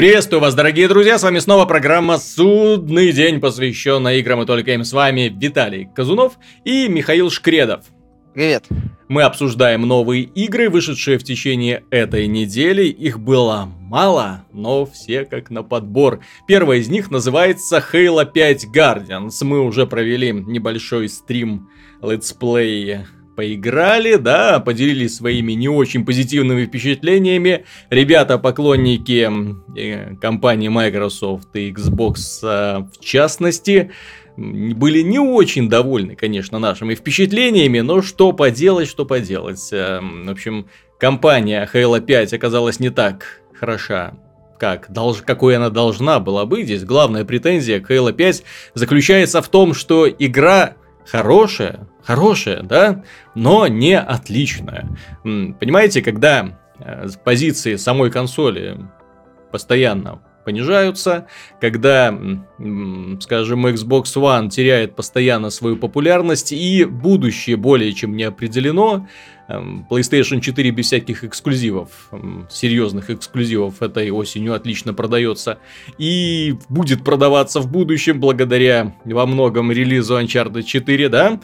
Приветствую вас, дорогие друзья, с вами снова программа «Судный день», посвященная играм и только им. С вами Виталий Казунов и Михаил Шкредов. Привет. Мы обсуждаем новые игры, вышедшие в течение этой недели. Их было мало, но все как на подбор. Первая из них называется Halo 5 Guardians. Мы уже провели небольшой стрим летсплея поиграли, да, поделились своими не очень позитивными впечатлениями. Ребята, поклонники э, компании Microsoft и Xbox э, в частности, были не очень довольны, конечно, нашими впечатлениями, но что поделать, что поделать. Э, в общем, компания Halo 5 оказалась не так хороша, как, долж, какой она должна была быть. Здесь главная претензия к Halo 5 заключается в том, что игра хорошая, хорошая, да, но не отличная. Понимаете, когда э, позиции самой консоли постоянно понижаются, когда, скажем, Xbox One теряет постоянно свою популярность и будущее более чем не определено, эм, PlayStation 4 без всяких эксклюзивов, серьезных эксклюзивов этой осенью отлично продается и будет продаваться в будущем благодаря во многом релизу Uncharted 4, да?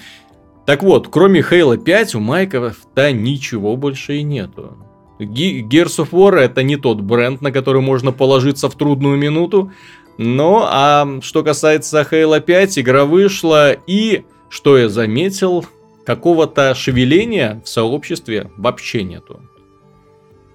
Так вот, кроме Halo 5 у Майков-то ничего больше и нету. Gears of War это не тот бренд, на который можно положиться в трудную минуту. Ну, а что касается Halo 5, игра вышла, и, что я заметил, какого-то шевеления в сообществе вообще нету.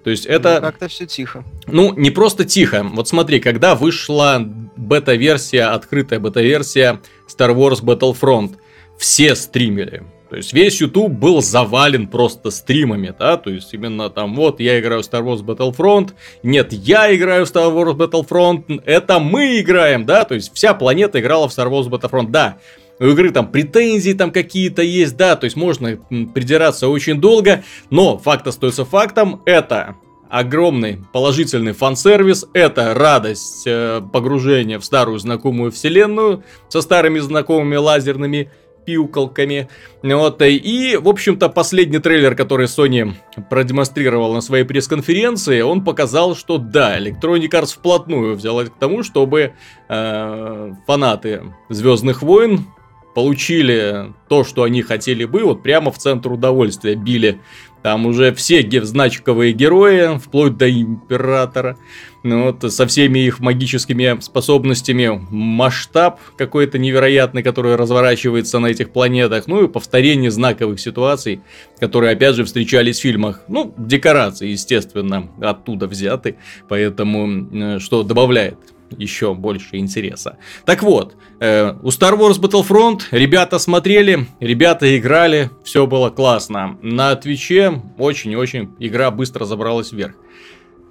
То есть это... Ну, как-то все тихо. Ну, не просто тихо. Вот смотри, когда вышла бета-версия, открытая бета-версия Star Wars Battlefront, все стримили. То есть весь YouTube был завален просто стримами, да, то есть именно там вот я играю в Star Wars Battlefront, нет, я играю в Star Wars Battlefront, это мы играем, да, то есть вся планета играла в Star Wars Battlefront, да, у игры там претензии там какие-то есть, да, то есть можно придираться очень долго, но факт остается фактом, это огромный положительный фан-сервис, это радость э, погружения в старую знакомую вселенную со старыми знакомыми лазерными пиуколками. Вот, и, в общем-то, последний трейлер, который Sony продемонстрировал на своей пресс-конференции, он показал, что да, Electronic Arts вплотную взялась к тому, чтобы э, фанаты Звездных войн получили то, что они хотели бы, вот прямо в центр удовольствия били. Там уже все значковые герои, вплоть до Императора. Ну, вот, со всеми их магическими способностями, масштаб какой-то невероятный, который разворачивается на этих планетах, ну и повторение знаковых ситуаций, которые, опять же, встречались в фильмах. Ну, декорации, естественно, оттуда взяты, поэтому э, что добавляет еще больше интереса. Так вот, э, у Star Wars Battlefront ребята смотрели, ребята играли, все было классно. На Твиче очень-очень игра быстро забралась вверх.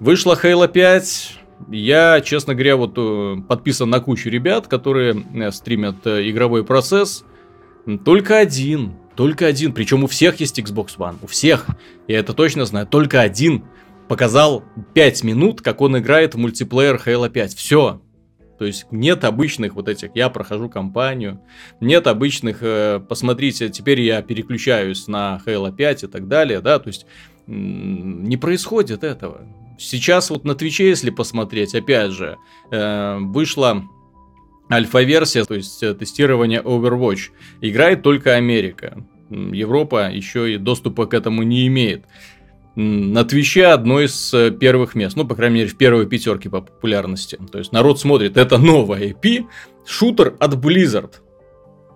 Вышла Halo 5. Я, честно говоря, вот э, подписан на кучу ребят, которые э, стримят э, игровой процесс. Только один, только один, причем у всех есть Xbox One, у всех, я это точно знаю, только один показал 5 минут, как он играет в мультиплеер Halo 5. Все. То есть нет обычных вот этих, я прохожу кампанию, нет обычных, э, посмотрите, теперь я переключаюсь на Halo 5 и так далее, да, то есть не происходит этого. Сейчас вот на Твиче, если посмотреть, опять же, э, вышла альфа-версия, то есть э, тестирование Overwatch. Играет только Америка. Европа еще и доступа к этому не имеет. На Твиче одно из э, первых мест, ну, по крайней мере, в первой пятерке по популярности. То есть народ смотрит, это новая IP, шутер от Blizzard.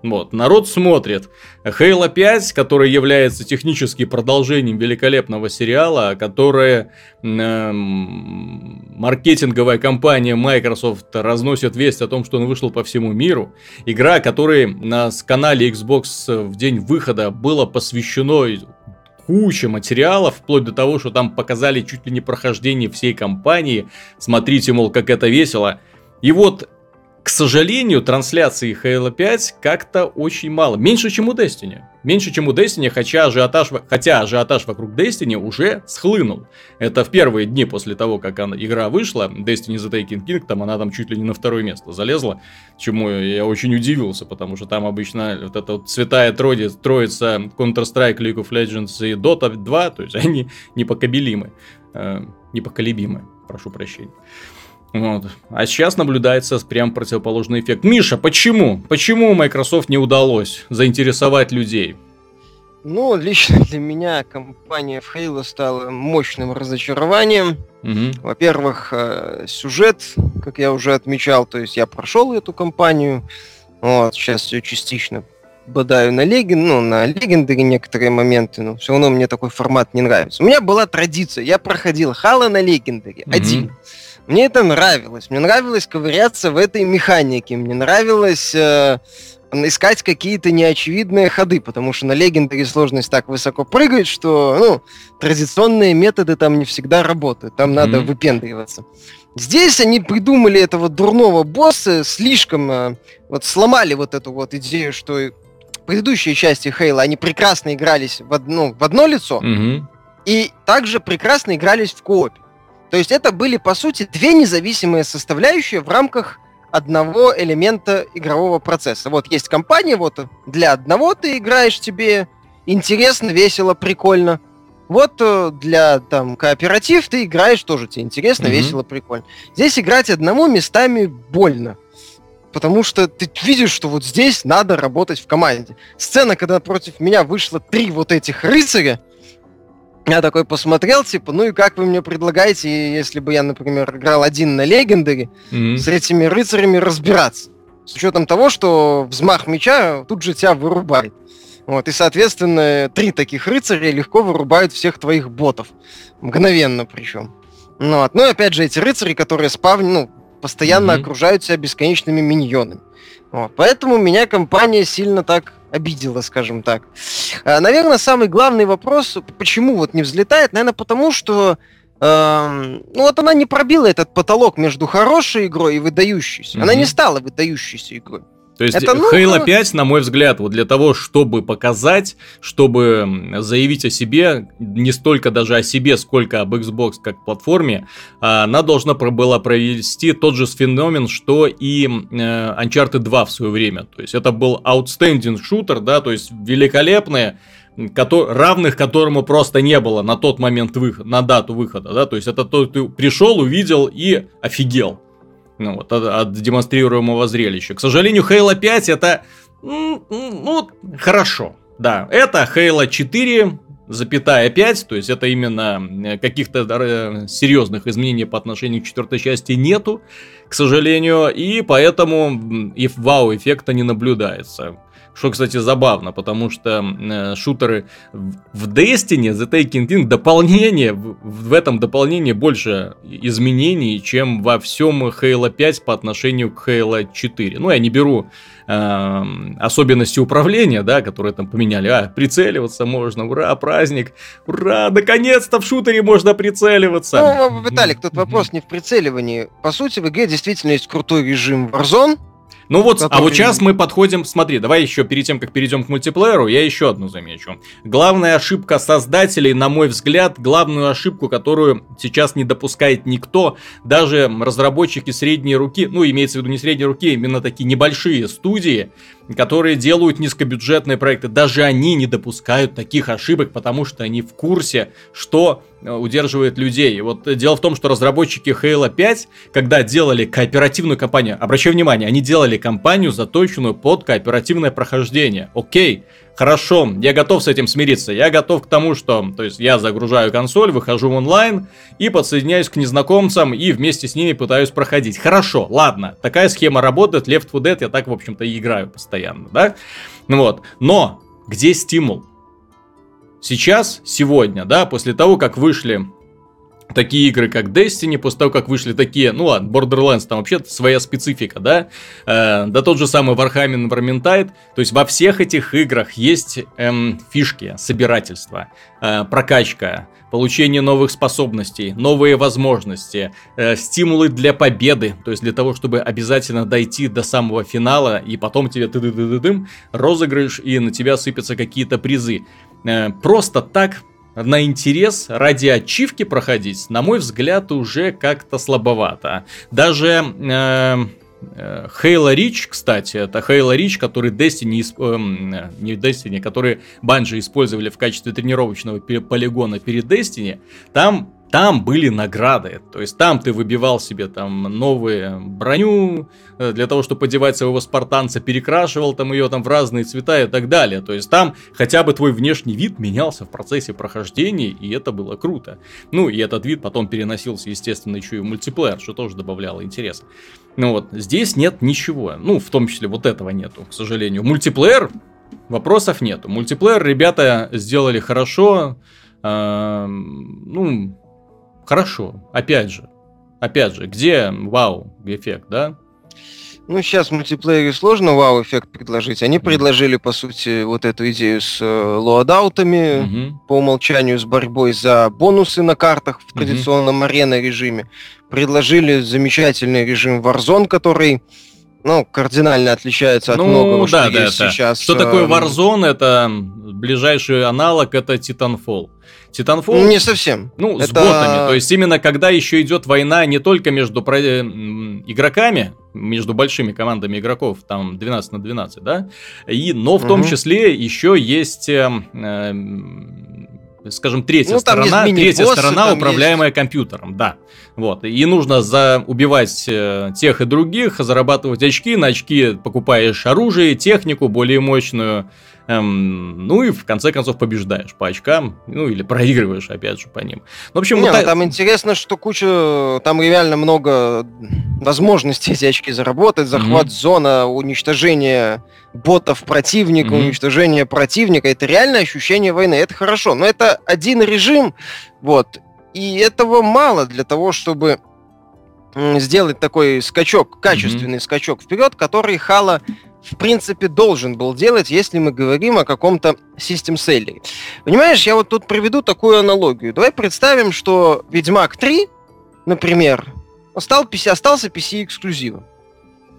Вот, народ смотрит. Halo 5, который является технически продолжением великолепного сериала, которое э, маркетинговая компания Microsoft разносит весть о том, что он вышел по всему миру. Игра, которой на канале Xbox в день выхода было посвящено куча материалов, вплоть до того, что там показали чуть ли не прохождение всей кампании. Смотрите, мол, как это весело. И вот к сожалению, трансляции Halo 5 как-то очень мало. Меньше, чем у Destiny. Меньше, чем у Destiny, хотя ажиотаж, хотя ажиотаж вокруг Destiny уже схлынул. Это в первые дни после того, как она, игра вышла, Destiny The Taking King, там она там чуть ли не на второе место залезла, чему я очень удивился, потому что там обычно вот эта вот святая троди, троица Counter-Strike, League of Legends и Dota 2, то есть они непоколебимы. Э, непоколебимы, прошу прощения. Вот. А сейчас наблюдается прям противоположный эффект. Миша, почему? Почему Microsoft не удалось заинтересовать людей? Ну, лично для меня компания в Halo стала мощным разочарованием. Угу. Во-первых, э, сюжет, как я уже отмечал, то есть я прошел эту кампанию, вот, сейчас все частично бодаю на леген, ну, на легендаре некоторые моменты, но все равно мне такой формат не нравится. У меня была традиция, я проходил Хала на легендаре, mm один. Мне это нравилось. Мне нравилось ковыряться в этой механике. Мне нравилось э, искать какие-то неочевидные ходы, потому что на легендаре сложность так высоко прыгает, что ну, традиционные методы там не всегда работают. Там mm-hmm. надо выпендриваться. Здесь они придумали этого дурного босса, слишком э, вот сломали вот эту вот идею, что предыдущие части Хейла, они прекрасно игрались в одно, в одно лицо, угу. и также прекрасно игрались в коопе. То есть это были, по сути, две независимые составляющие в рамках одного элемента игрового процесса. Вот есть компания, вот для одного ты играешь, тебе интересно, весело, прикольно. Вот э, для там кооператив ты играешь тоже тебе интересно, mm-hmm. весело, прикольно. Здесь играть одному местами больно потому что ты видишь, что вот здесь надо работать в команде. Сцена, когда против меня вышло три вот этих рыцаря, я такой посмотрел, типа, ну и как вы мне предлагаете, если бы я, например, играл один на легендаре, mm-hmm. с этими рыцарями разбираться? С учетом того, что взмах меча тут же тебя вырубает. Вот, и, соответственно, три таких рыцаря легко вырубают всех твоих ботов. Мгновенно причем. Ну, вот. ну и опять же, эти рыцари, которые спав... ну, постоянно mm-hmm. окружают себя бесконечными миньонами. Вот. Поэтому меня компания сильно так обидела, скажем так. А, наверное, самый главный вопрос, почему вот не взлетает, наверное, потому что э, ну вот она не пробила этот потолок между хорошей игрой и выдающейся. Она не стала выдающейся игрой. То есть это, ну, Halo 5, на мой взгляд, вот для того, чтобы показать, чтобы заявить о себе, не столько даже о себе, сколько об Xbox как платформе, а, она должна была провести тот же феномен, что и э, Uncharted 2 в свое время. То есть это был outstanding шутер, да, то есть великолепное, равных которому просто не было на тот момент выхода, на дату выхода, да, то есть это то, ты пришел, увидел и офигел ну, вот, от, от демонстрируемого зрелища. К сожалению, Halo 5 это, ну, хорошо. Да, это Halo 4, запятая 5, то есть это именно э, каких-то э, серьезных изменений по отношению к четвертой части нету, к сожалению, и поэтому и вау-эффекта не наблюдается. Что, кстати, забавно, потому что э, шутеры в Destiny, The Taking King, дополнение, в, в этом дополнении больше изменений, чем во всем Halo 5 по отношению к Halo 4. Ну, я не беру э, особенности управления, да, которые там поменяли. А, прицеливаться можно, ура, праздник, ура, наконец-то в шутере можно прицеливаться. Ну, Виталик, тут вопрос не в прицеливании. По сути, в игре действительно есть крутой режим Warzone, ну вот, а вот сейчас мы подходим, смотри, давай еще перед тем, как перейдем к мультиплееру, я еще одну замечу. Главная ошибка создателей, на мой взгляд, главную ошибку, которую сейчас не допускает никто, даже разработчики средней руки, ну, имеется в виду не средней руки, а именно такие небольшие студии, которые делают низкобюджетные проекты, даже они не допускают таких ошибок, потому что они в курсе, что э, удерживает людей. Вот дело в том, что разработчики Halo 5, когда делали кооперативную кампанию, обращаю внимание, они делали кампанию, заточенную под кооперативное прохождение. Окей, Хорошо, я готов с этим смириться. Я готов к тому, что, то есть, я загружаю консоль, выхожу в онлайн и подсоединяюсь к незнакомцам и вместе с ними пытаюсь проходить. Хорошо, ладно, такая схема работает, Left 4 Dead я так, в общем-то, и играю постоянно, да? Ну вот, но где стимул? Сейчас, сегодня, да, после того, как вышли такие игры, как Destiny, после того, как вышли такие, ну ладно, Borderlands, там вообще своя специфика, да, э, да тот же самый Warhammer Vermintide, то есть во всех этих играх есть эм, фишки, собирательство, э, прокачка, получение новых способностей, новые возможности, э, стимулы для победы, то есть для того, чтобы обязательно дойти до самого финала, и потом тебе ты ды ды ды дым розыгрыш, и на тебя сыпятся какие-то призы. Э, просто так на интерес ради ачивки проходить, на мой взгляд, уже как-то слабовато. Даже... Э, э Halo Reach, кстати, это Halo Reach, который Destiny, э, не Destiny, который Bungie использовали в качестве тренировочного полигона перед Destiny, там там были награды. То есть там ты выбивал себе там новую броню э, для того, чтобы подевать своего спартанца, перекрашивал там ее там в разные цвета и так далее. То есть там хотя бы твой внешний вид менялся в процессе прохождения, и это было круто. Ну и этот вид потом переносился, естественно, еще и в мультиплеер, что тоже добавляло интерес. Ну вот, здесь нет ничего. Ну, в том числе вот этого нету, к сожалению. Мультиплеер вопросов нету. Мультиплеер ребята сделали хорошо. Э, ну, Хорошо, опять же. Опять же, где вау-эффект, да? Ну, сейчас в мультиплеере сложно вау-эффект предложить. Они предложили, по сути, вот эту идею с э, лоадаутами, угу. по умолчанию с борьбой за бонусы на картах в традиционном угу. арена режиме. Предложили замечательный режим Warzone, который ну, кардинально отличается от ну, многого, да, что да, есть да. сейчас. Что такое э, Warzone? Это ближайший аналог, это Titanfall. Titanfall... Не совсем. Ну, это... с ботами. То есть именно когда еще идет война не только между про... игроками, между большими командами игроков, там 12 на 12, да, и, но в том числе еще есть э, э, скажем, третья ну, сторона, третья сторона, управляемая есть... компьютером, да. Вот. И нужно за убивать э, тех и других, зарабатывать очки, на очки покупаешь оружие, технику более мощную, Эм, ну и в конце концов побеждаешь по очкам, ну или проигрываешь опять же по ним. Ну, в общем, Не, вот ну, там интересно, что куча, там реально много возможностей эти очки заработать, захват mm-hmm. зона, уничтожение ботов противника, mm-hmm. уничтожение противника, это реальное ощущение войны, это хорошо, но это один режим, вот, и этого мало для того, чтобы сделать такой скачок, качественный mm-hmm. скачок вперед, который Хала в принципе, должен был делать, если мы говорим о каком-то систем селлере. Понимаешь, я вот тут приведу такую аналогию. Давай представим, что Ведьмак 3, например, стал, остался PC-эксклюзивом.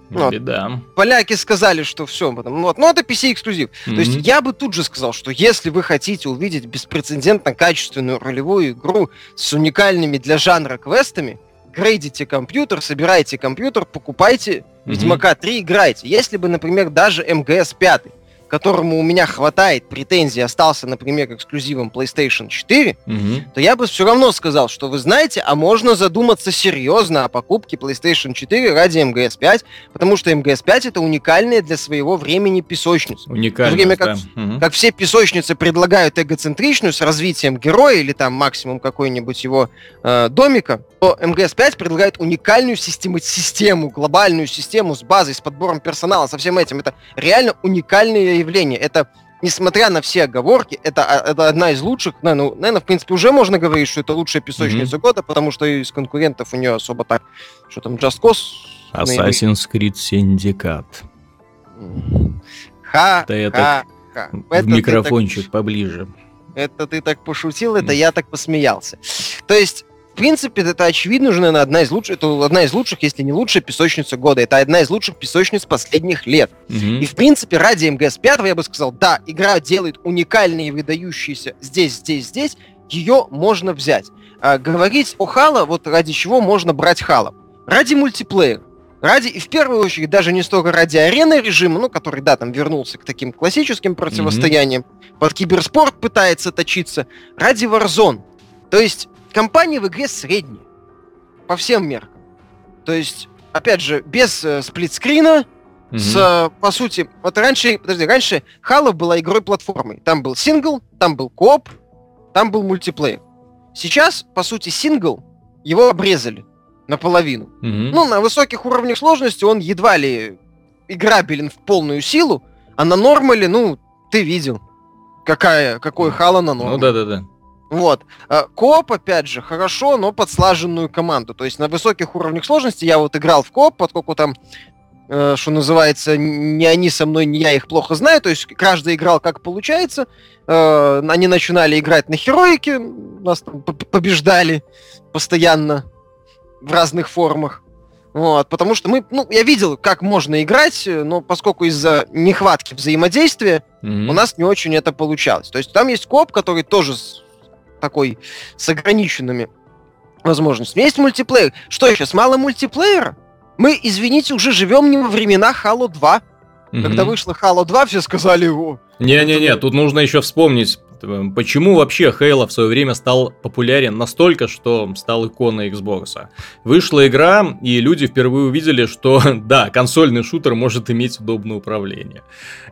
Вот. Беда. Поляки сказали, что все, потом, ну, вот, ну это PC эксклюзив. Mm-hmm. То есть я бы тут же сказал, что если вы хотите увидеть беспрецедентно качественную ролевую игру с уникальными для жанра квестами, грейдите компьютер, собирайте компьютер, покупайте Ведьмака 3, играйте. Если бы, например, даже МГС 5 которому у меня хватает претензий, остался, например, эксклюзивом PlayStation 4, угу. то я бы все равно сказал, что вы знаете, а можно задуматься серьезно о покупке PlayStation 4 ради МГС 5, потому что МГС 5 это уникальная для своего времени песочница. Уникальная, время как, да. угу. как все песочницы предлагают эгоцентричную с развитием героя или там максимум какой-нибудь его э, домика, то МГС 5 предлагает уникальную систему, систему, глобальную систему с базой, с подбором персонала, со всем этим. Это реально уникальные явление. Это, несмотря на все оговорки, это, а, это одна из лучших, ну, наверное, в принципе, уже можно говорить, что это лучшая песочница mm-hmm. года, потому что из конкурентов у нее особо так, что там, Just Cause... Assassin's Creed Syndicate. Ха, да я ха, ха. В микрофончик так... поближе. Это ты так пошутил, это я так посмеялся. То есть принципе, это очевидно уже, наверное, одна из лучших, это одна из лучших, если не лучшая песочница года. Это одна из лучших песочниц последних лет. Mm-hmm. И, в принципе, ради МГС 5 я бы сказал, да, игра делает уникальные, выдающиеся здесь, здесь, здесь, ее можно взять. А, говорить о Хало, вот ради чего можно брать Хало? Ради мультиплеера. Ради, и в первую очередь, даже не столько ради арены режима, ну, который, да, там вернулся к таким классическим противостояниям, mm-hmm. под киберспорт пытается точиться, ради Warzone. То есть компания в игре средняя. По всем меркам. То есть, опять же, без э, сплитскрина, mm-hmm. с, э, по сути, вот раньше, подожди, раньше Halo была игрой платформой. Там был сингл, там был кооп, там был мультиплеер. Сейчас, по сути, сингл, его обрезали наполовину. Mm-hmm. Ну, на высоких уровнях сложности он едва ли играбелен в полную силу, а на нормале, ну, ты видел, какая, какой Хало на нормале. Ну, да-да-да. Вот. А, коп, опять же, хорошо, но под слаженную команду. То есть на высоких уровнях сложности я вот играл в коп, поскольку там, э, что называется, не они со мной, не я их плохо знаю. То есть каждый играл как получается. Э, они начинали играть на хероике, нас там побеждали постоянно в разных формах. Вот, потому что мы, ну, я видел, как можно играть, но поскольку из-за нехватки взаимодействия mm-hmm. у нас не очень это получалось. То есть там есть коп, который тоже такой с ограниченными возможностями. Есть мультиплеер. Что сейчас, мало мультиплеера? Мы, извините, уже живем не во временах Halo 2. Угу. Когда вышло Halo 2, все сказали, о... Не-не-не, тут нужно еще вспомнить Почему вообще Halo в свое время стал популярен настолько, что стал иконой Xbox? Вышла игра, и люди впервые увидели, что да, консольный шутер может иметь удобное управление.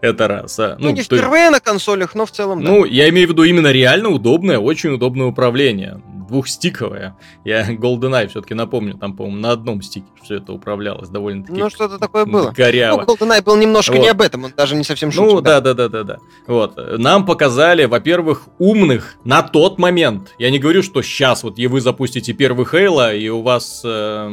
Это раз. А. Ну, ну не впервые на консолях, но в целом да. Ну, я имею в виду именно реально удобное, очень удобное управление двухстиковая. Я GoldenEye все-таки напомню, там, по-моему, на одном стике все это управлялось довольно-таки Ну, что-то такое было. Горяво. Ну, GoldenEye был немножко вот. не об этом, он даже не совсем шутил. Ну, да-да-да-да-да. Вот. Нам показали, во-первых, умных на тот момент. Я не говорю, что сейчас вот и вы запустите первый Halo, и у вас... Э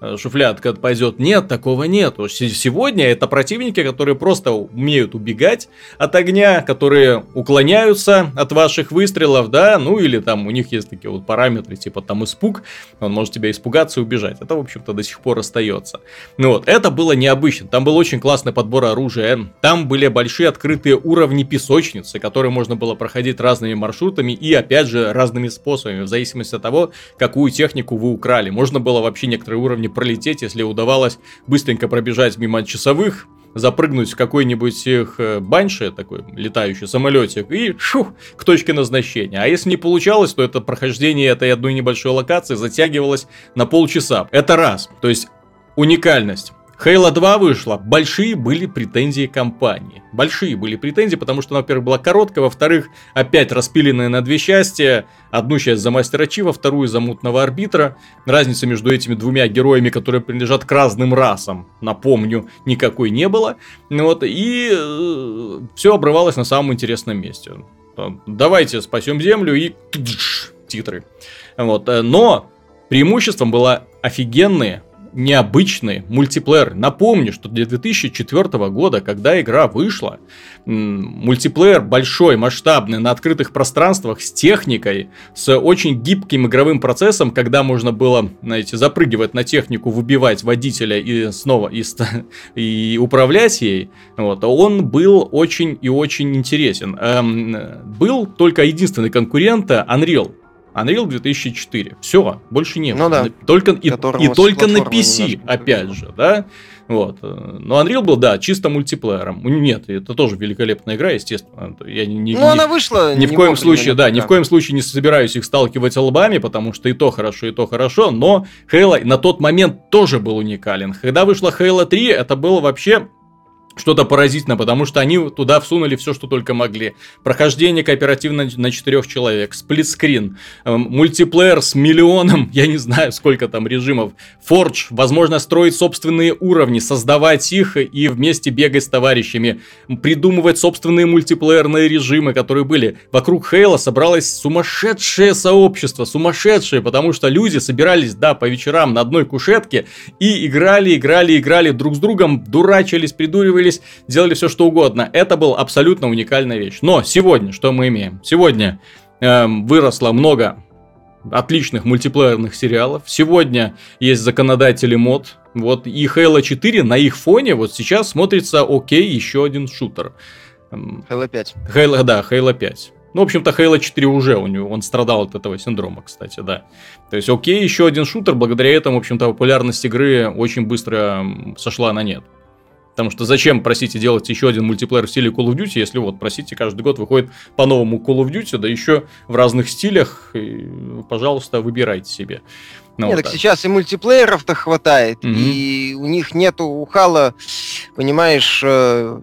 Э, шуфлядка пойдет. Нет, такого нету. Сегодня это противники, которые просто умеют убегать от огня, которые уклоняются от ваших выстрелов, да, ну или там у них есть такие вот параметры, типа там испуг, он может тебя испугаться и убежать. Это, в общем-то, до сих пор остается. Ну вот, это было необычно. Там был очень классный подбор оружия. Там были большие открытые уровни песочницы, которые можно было проходить разными маршрутами и, опять же, разными способами, в зависимости от того, какую технику вы украли. Можно было вообще некоторые уровни не пролететь, если удавалось быстренько пробежать мимо часовых, запрыгнуть в какой-нибудь их э, банши, такой летающий самолетик, и шух, к точке назначения. А если не получалось, то это прохождение этой одной небольшой локации затягивалось на полчаса. Это раз. То есть уникальность. Halo 2 вышла, большие были претензии компании. Большие были претензии, потому что, во-первых, была короткая, во-вторых, опять распиленная на две части. Одну часть за Мастера Чива, вторую за Мутного Арбитра. Разницы между этими двумя героями, которые принадлежат к разным расам, напомню, никакой не было. Вот, и э, все обрывалось на самом интересном месте. Давайте спасем Землю и титры. Вот, э, но преимуществом было офигенные необычный мультиплеер. Напомню, что для 2004 года, когда игра вышла, мультиплеер большой, масштабный, на открытых пространствах, с техникой, с очень гибким игровым процессом, когда можно было, знаете, запрыгивать на технику, выбивать водителя и снова и, и управлять ей, вот, он был очень и очень интересен. Эм, был только единственный конкурент Unreal Unreal 2004. Все, больше нет. Ну да. Только, и, и только на PC, опять же, да. Вот. Но Unreal был, да, чисто мультиплеером. Нет, это тоже великолепная игра, естественно. Я не, не, ну, она вышла. Ни в коем случае, да, ни в коем случае не собираюсь их сталкивать лбами, потому что и то хорошо, и то хорошо. Но Halo на тот момент тоже был уникален. Когда вышла Halo 3, это было вообще что-то поразительно, потому что они туда всунули все, что только могли. Прохождение кооперативно на четырех человек, сплитскрин, эм, мультиплеер с миллионом, я не знаю, сколько там режимов, Forge, возможно строить собственные уровни, создавать их и вместе бегать с товарищами, придумывать собственные мультиплеерные режимы, которые были. Вокруг Хейла собралось сумасшедшее сообщество, сумасшедшее, потому что люди собирались, да, по вечерам на одной кушетке и играли, играли, играли друг с другом, дурачились, придуривали ссорились, делали все что угодно. Это был абсолютно уникальная вещь. Но сегодня что мы имеем? Сегодня э, выросло много отличных мультиплеерных сериалов. Сегодня есть законодатели мод. Вот и Halo 4 на их фоне вот сейчас смотрится окей, еще один шутер. Halo 5. Halo, да, Halo 5. Ну, в общем-то, Halo 4 уже у него, он страдал от этого синдрома, кстати, да. То есть, окей, еще один шутер, благодаря этому, в общем-то, популярность игры очень быстро сошла на нет. Потому что зачем, простите, делать еще один мультиплеер в стиле Call of Duty, если вот, простите, каждый год выходит по новому Call of Duty, да еще в разных стилях, и, пожалуйста, выбирайте себе. Ну, Нет, вот так, так сейчас и мультиплееров-то хватает, mm-hmm. и у них нету, у Хала, понимаешь, э,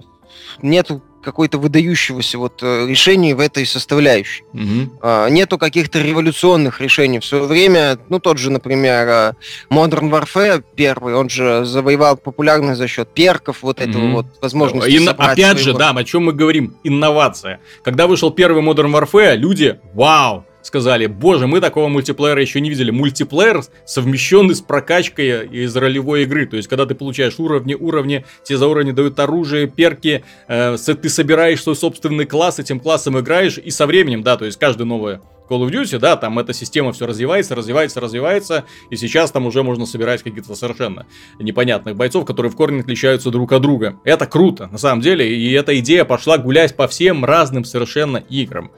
нету какой-то выдающегося вот э, решения в этой составляющей. Угу. А, нету каких-то революционных решений. В свое время, ну, тот же, например, э, Modern Warfare первый, он же завоевал популярность за счет перков, вот угу. этого вот возможности Инно... Опять своего... же, да, о чем мы говорим, инновация. Когда вышел первый Modern Warfare, люди, вау, сказали, боже, мы такого мультиплеера еще не видели. Мультиплеер совмещенный с прокачкой из ролевой игры. То есть, когда ты получаешь уровни, уровни, тебе за уровни дают оружие, перки, э, ты собираешь свой собственный класс, этим классом играешь, и со временем, да, то есть каждый новый Call of Duty, да, там эта система все развивается, развивается, развивается, и сейчас там уже можно собирать каких-то совершенно непонятных бойцов, которые в корне отличаются друг от друга. Это круто, на самом деле, и эта идея пошла гулять по всем разным совершенно играм.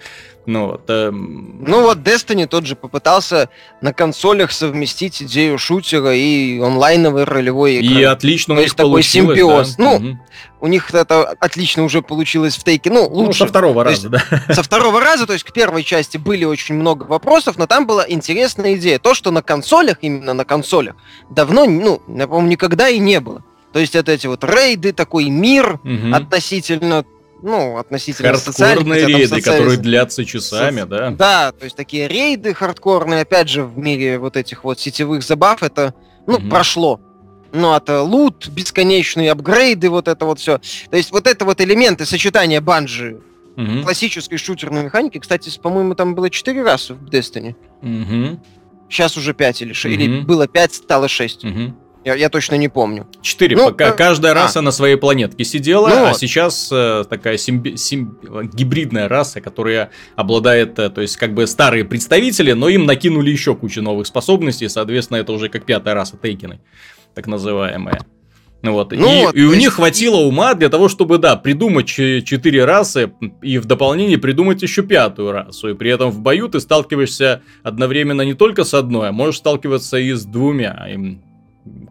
Ну вот, эм... ну вот Destiny тот же попытался на консолях совместить идею шутера и онлайновой ролевой игры. И отлично То у них такой симбиоз. Да? Ну, угу. у них это отлично уже получилось в тейке. Ну, лучше. Ну, со второго то раза, есть, да. Со второго раза, то есть к первой части были очень много вопросов, но там была интересная идея. То, что на консолях, именно на консолях, давно, ну, я помню, никогда и не было. То есть это эти вот рейды, такой мир угу. относительно ну, относительно Хардкорные рейды, социализм... которые длятся часами, Со... да? Да, то есть такие рейды хардкорные, опять же, в мире вот этих вот сетевых забав, это, ну, угу. прошло. Ну, это лут, бесконечные апгрейды, вот это вот все. То есть вот это вот элементы сочетания банжи угу. классической шутерной механики. Кстати, по-моему, там было 4 раза в Destiny. Угу. Сейчас уже 5 или 6. Угу. Или было 5, стало 6. Угу. Я, я точно не помню. Четыре. Ну, пока э, каждая а. раса на своей планетке сидела, ну, а вот. сейчас э, такая симби- сим- гибридная раса, которая обладает, э, то есть как бы старые представители, но им накинули еще кучу новых способностей, соответственно, это уже как пятая раса Тейкины так называемые. Ну вот. Ну, и, вот, и у них хватило ума для того, чтобы, да, придумать четыре расы и в дополнение придумать еще пятую расу. И при этом в бою ты сталкиваешься одновременно не только с одной, а можешь сталкиваться и с двумя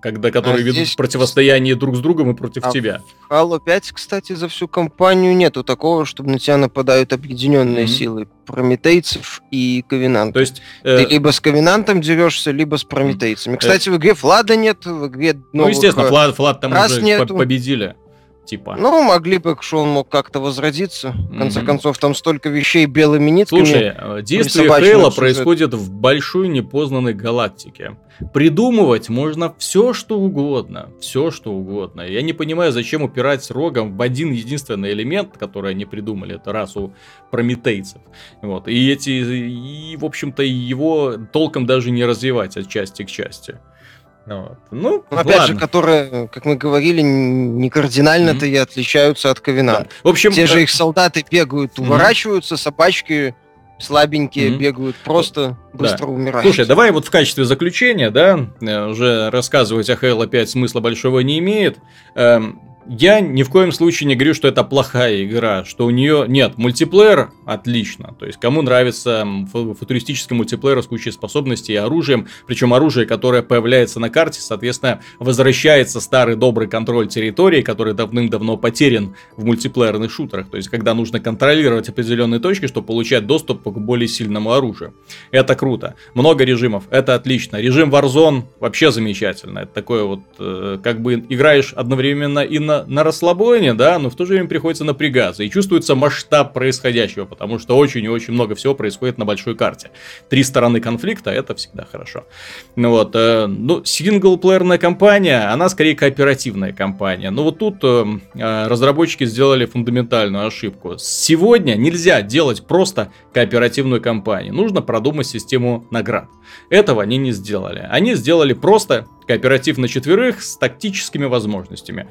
когда, которые а ведут здесь... противостояние друг с другом и против а тебя. В Halo 5, кстати, за всю компанию нету такого, чтобы на тебя нападают объединенные mm-hmm. силы прометейцев и ковенантов. То есть э... ты либо с ковенантом дерешься, либо с прометейцами. Кстати, в игре Флада нет, в игре новых Ну, естественно, Флад, Флад там уже нету. победили типа. Ну, могли бы, что он мог как-то возродиться. В конце mm-hmm. концов, там столько вещей белыми нитками. Слушай, э, действие Хейла происходит в большой непознанной галактике. Придумывать можно все, что угодно. Все, что угодно. Я не понимаю, зачем упирать рогом в один единственный элемент, который они придумали, это расу прометейцев. Вот. И эти, и, в общем-то, его толком даже не развивать от части к части. Вот. Ну, ну опять ладно. же, которые, как мы говорили, не кардинально-то mm-hmm. и отличаются от Ковена. Да. В общем, те же э, их солдаты бегают, уворачиваются, mm-hmm. собачки слабенькие mm-hmm. бегают, просто быстро да. умирают. Слушай, давай вот в качестве заключения, да, э, уже рассказывать о Halo 5 смысла большого не имеет. Эм, я ни в коем случае не говорю, что это плохая игра, что у нее нет мультиплеер отлично. То есть кому нравится футуристический мультиплеер с кучей способностей и оружием, причем оружие, которое появляется на карте, соответственно, возвращается старый добрый контроль территории, который давным-давно потерян в мультиплеерных шутерах. То есть когда нужно контролировать определенные точки, чтобы получать доступ к более сильному оружию. Это круто. Много режимов, это отлично. Режим Warzone вообще замечательно. Это такое вот, э, как бы играешь одновременно и на на, расслабоне, да, но в то же время приходится напрягаться. И чувствуется масштаб происходящего, потому что очень и очень много всего происходит на большой карте. Три стороны конфликта, это всегда хорошо. Ну вот, э, ну, синглплеерная компания, она скорее кооперативная компания. Но вот тут э, э, разработчики сделали фундаментальную ошибку. Сегодня нельзя делать просто кооперативную компанию. Нужно продумать систему наград. Этого они не сделали. Они сделали просто кооператив на четверых с тактическими возможностями.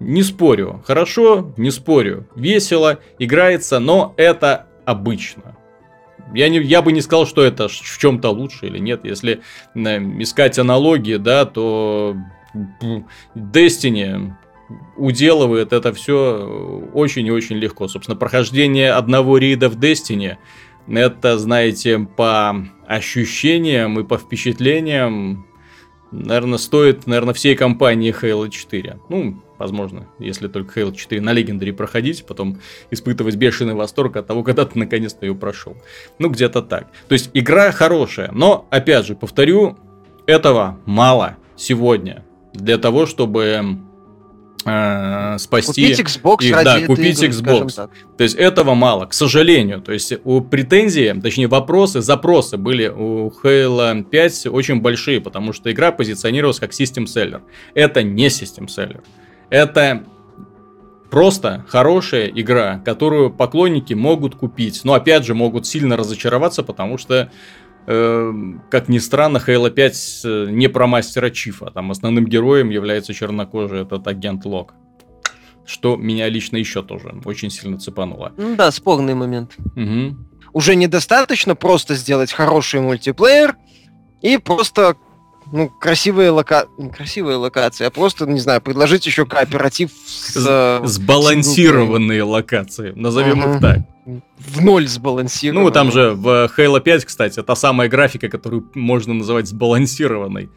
Не спорю. Хорошо, не спорю. Весело, играется, но это обычно. Я, не, я бы не сказал, что это в чем-то лучше или нет. Если э, искать аналогии, да, то Destiny уделывает это все очень и очень легко. Собственно, прохождение одного рейда в Destiny, это, знаете, по ощущениям и по впечатлениям, наверное, стоит, наверное, всей компании Halo 4. Ну, возможно, если только Halo 4 на Legendary проходить, потом испытывать бешеный восторг от того, когда ты наконец-то ее прошел. Ну, где-то так. То есть, игра хорошая, но, опять же, повторю, этого мало сегодня для того, чтобы э, спасти... Купить Xbox их, ради Да, купить игры, Xbox. То есть этого мало, к сожалению. То есть у претензии, точнее вопросы, запросы были у Halo 5 очень большие, потому что игра позиционировалась как систем селлер. Это не систем селлер. Это просто хорошая игра, которую поклонники могут купить. Но опять же могут сильно разочароваться, потому что э, как ни странно, Halo 5 э, не про мастера Чифа. Там основным героем является чернокожий этот агент Лок. Что меня лично еще тоже очень сильно цепануло. Ну да, спорный момент. Угу. Уже недостаточно просто сделать хороший мультиплеер и просто ну, красивые лока... не красивые локации, а просто, не знаю, предложить еще кооператив с... Э, сбалансированные локации, назовем ага. их так. В ноль сбалансированные. Ну, там же в Halo 5, кстати, та самая графика, которую можно называть сбалансированной.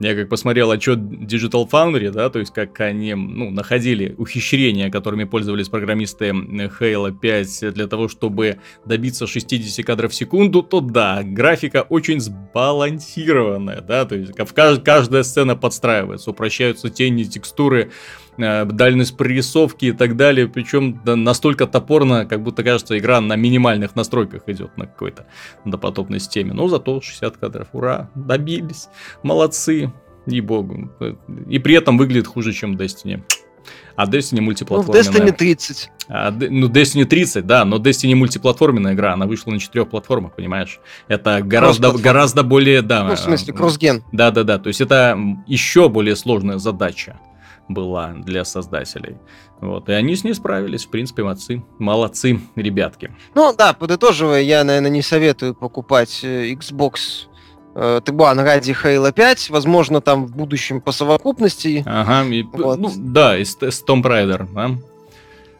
Я как посмотрел отчет Digital Foundry, да, то есть как они ну, находили ухищрения, которыми пользовались программисты Halo 5 для того, чтобы добиться 60 кадров в секунду, то да, графика очень сбалансированная, да, то есть каждая сцена подстраивается, упрощаются тени, текстуры, дальность прорисовки и так далее, причем да, настолько топорно, как будто кажется, игра на минимальных настройках идет на какой-то допотопной системе. Но зато 60 кадров, ура, добились, молодцы, и богу. И при этом выглядит хуже, чем Destiny. А Destiny мультиплатформенная. Ну, в Destiny 30. А, ну, Destiny 30, да, но Destiny мультиплатформенная игра, она вышла на четырех платформах, понимаешь? Это гораздо, гораздо более, да. Ну, в смысле, кроссген. Да, да, да, то есть это еще более сложная задача была для создателей. Вот, и они с ней справились, в принципе, молодцы. Молодцы, ребятки. Ну да, подытоживая, я, наверное, не советую покупать э, Xbox э, Тыбан ради Halo 5, возможно, там в будущем по совокупности. Ага, и, вот. ну, да, и Tomb Raider, да?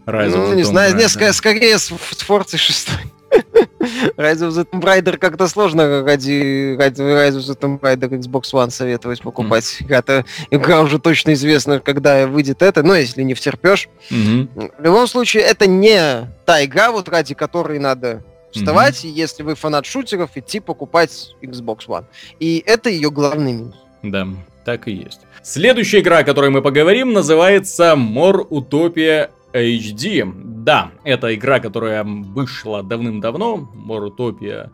Rise ну, не знаю, не, скорее, с, с Forza 6. Rise of the Tomb Raider как-то сложно ради, Rise of the Tomb Raider Xbox One советовать покупать. Mm. Это игра уже точно известна, когда выйдет это, ну, если не втерпешь. Mm-hmm. В любом случае, это не та игра, вот ради которой надо вставать, mm-hmm. если вы фанат шутеров, идти покупать Xbox One. И это ее главный минус. Да, так и есть. Следующая игра, о которой мы поговорим, называется More Utopia HD. Да, это игра, которая вышла давным-давно, Utopia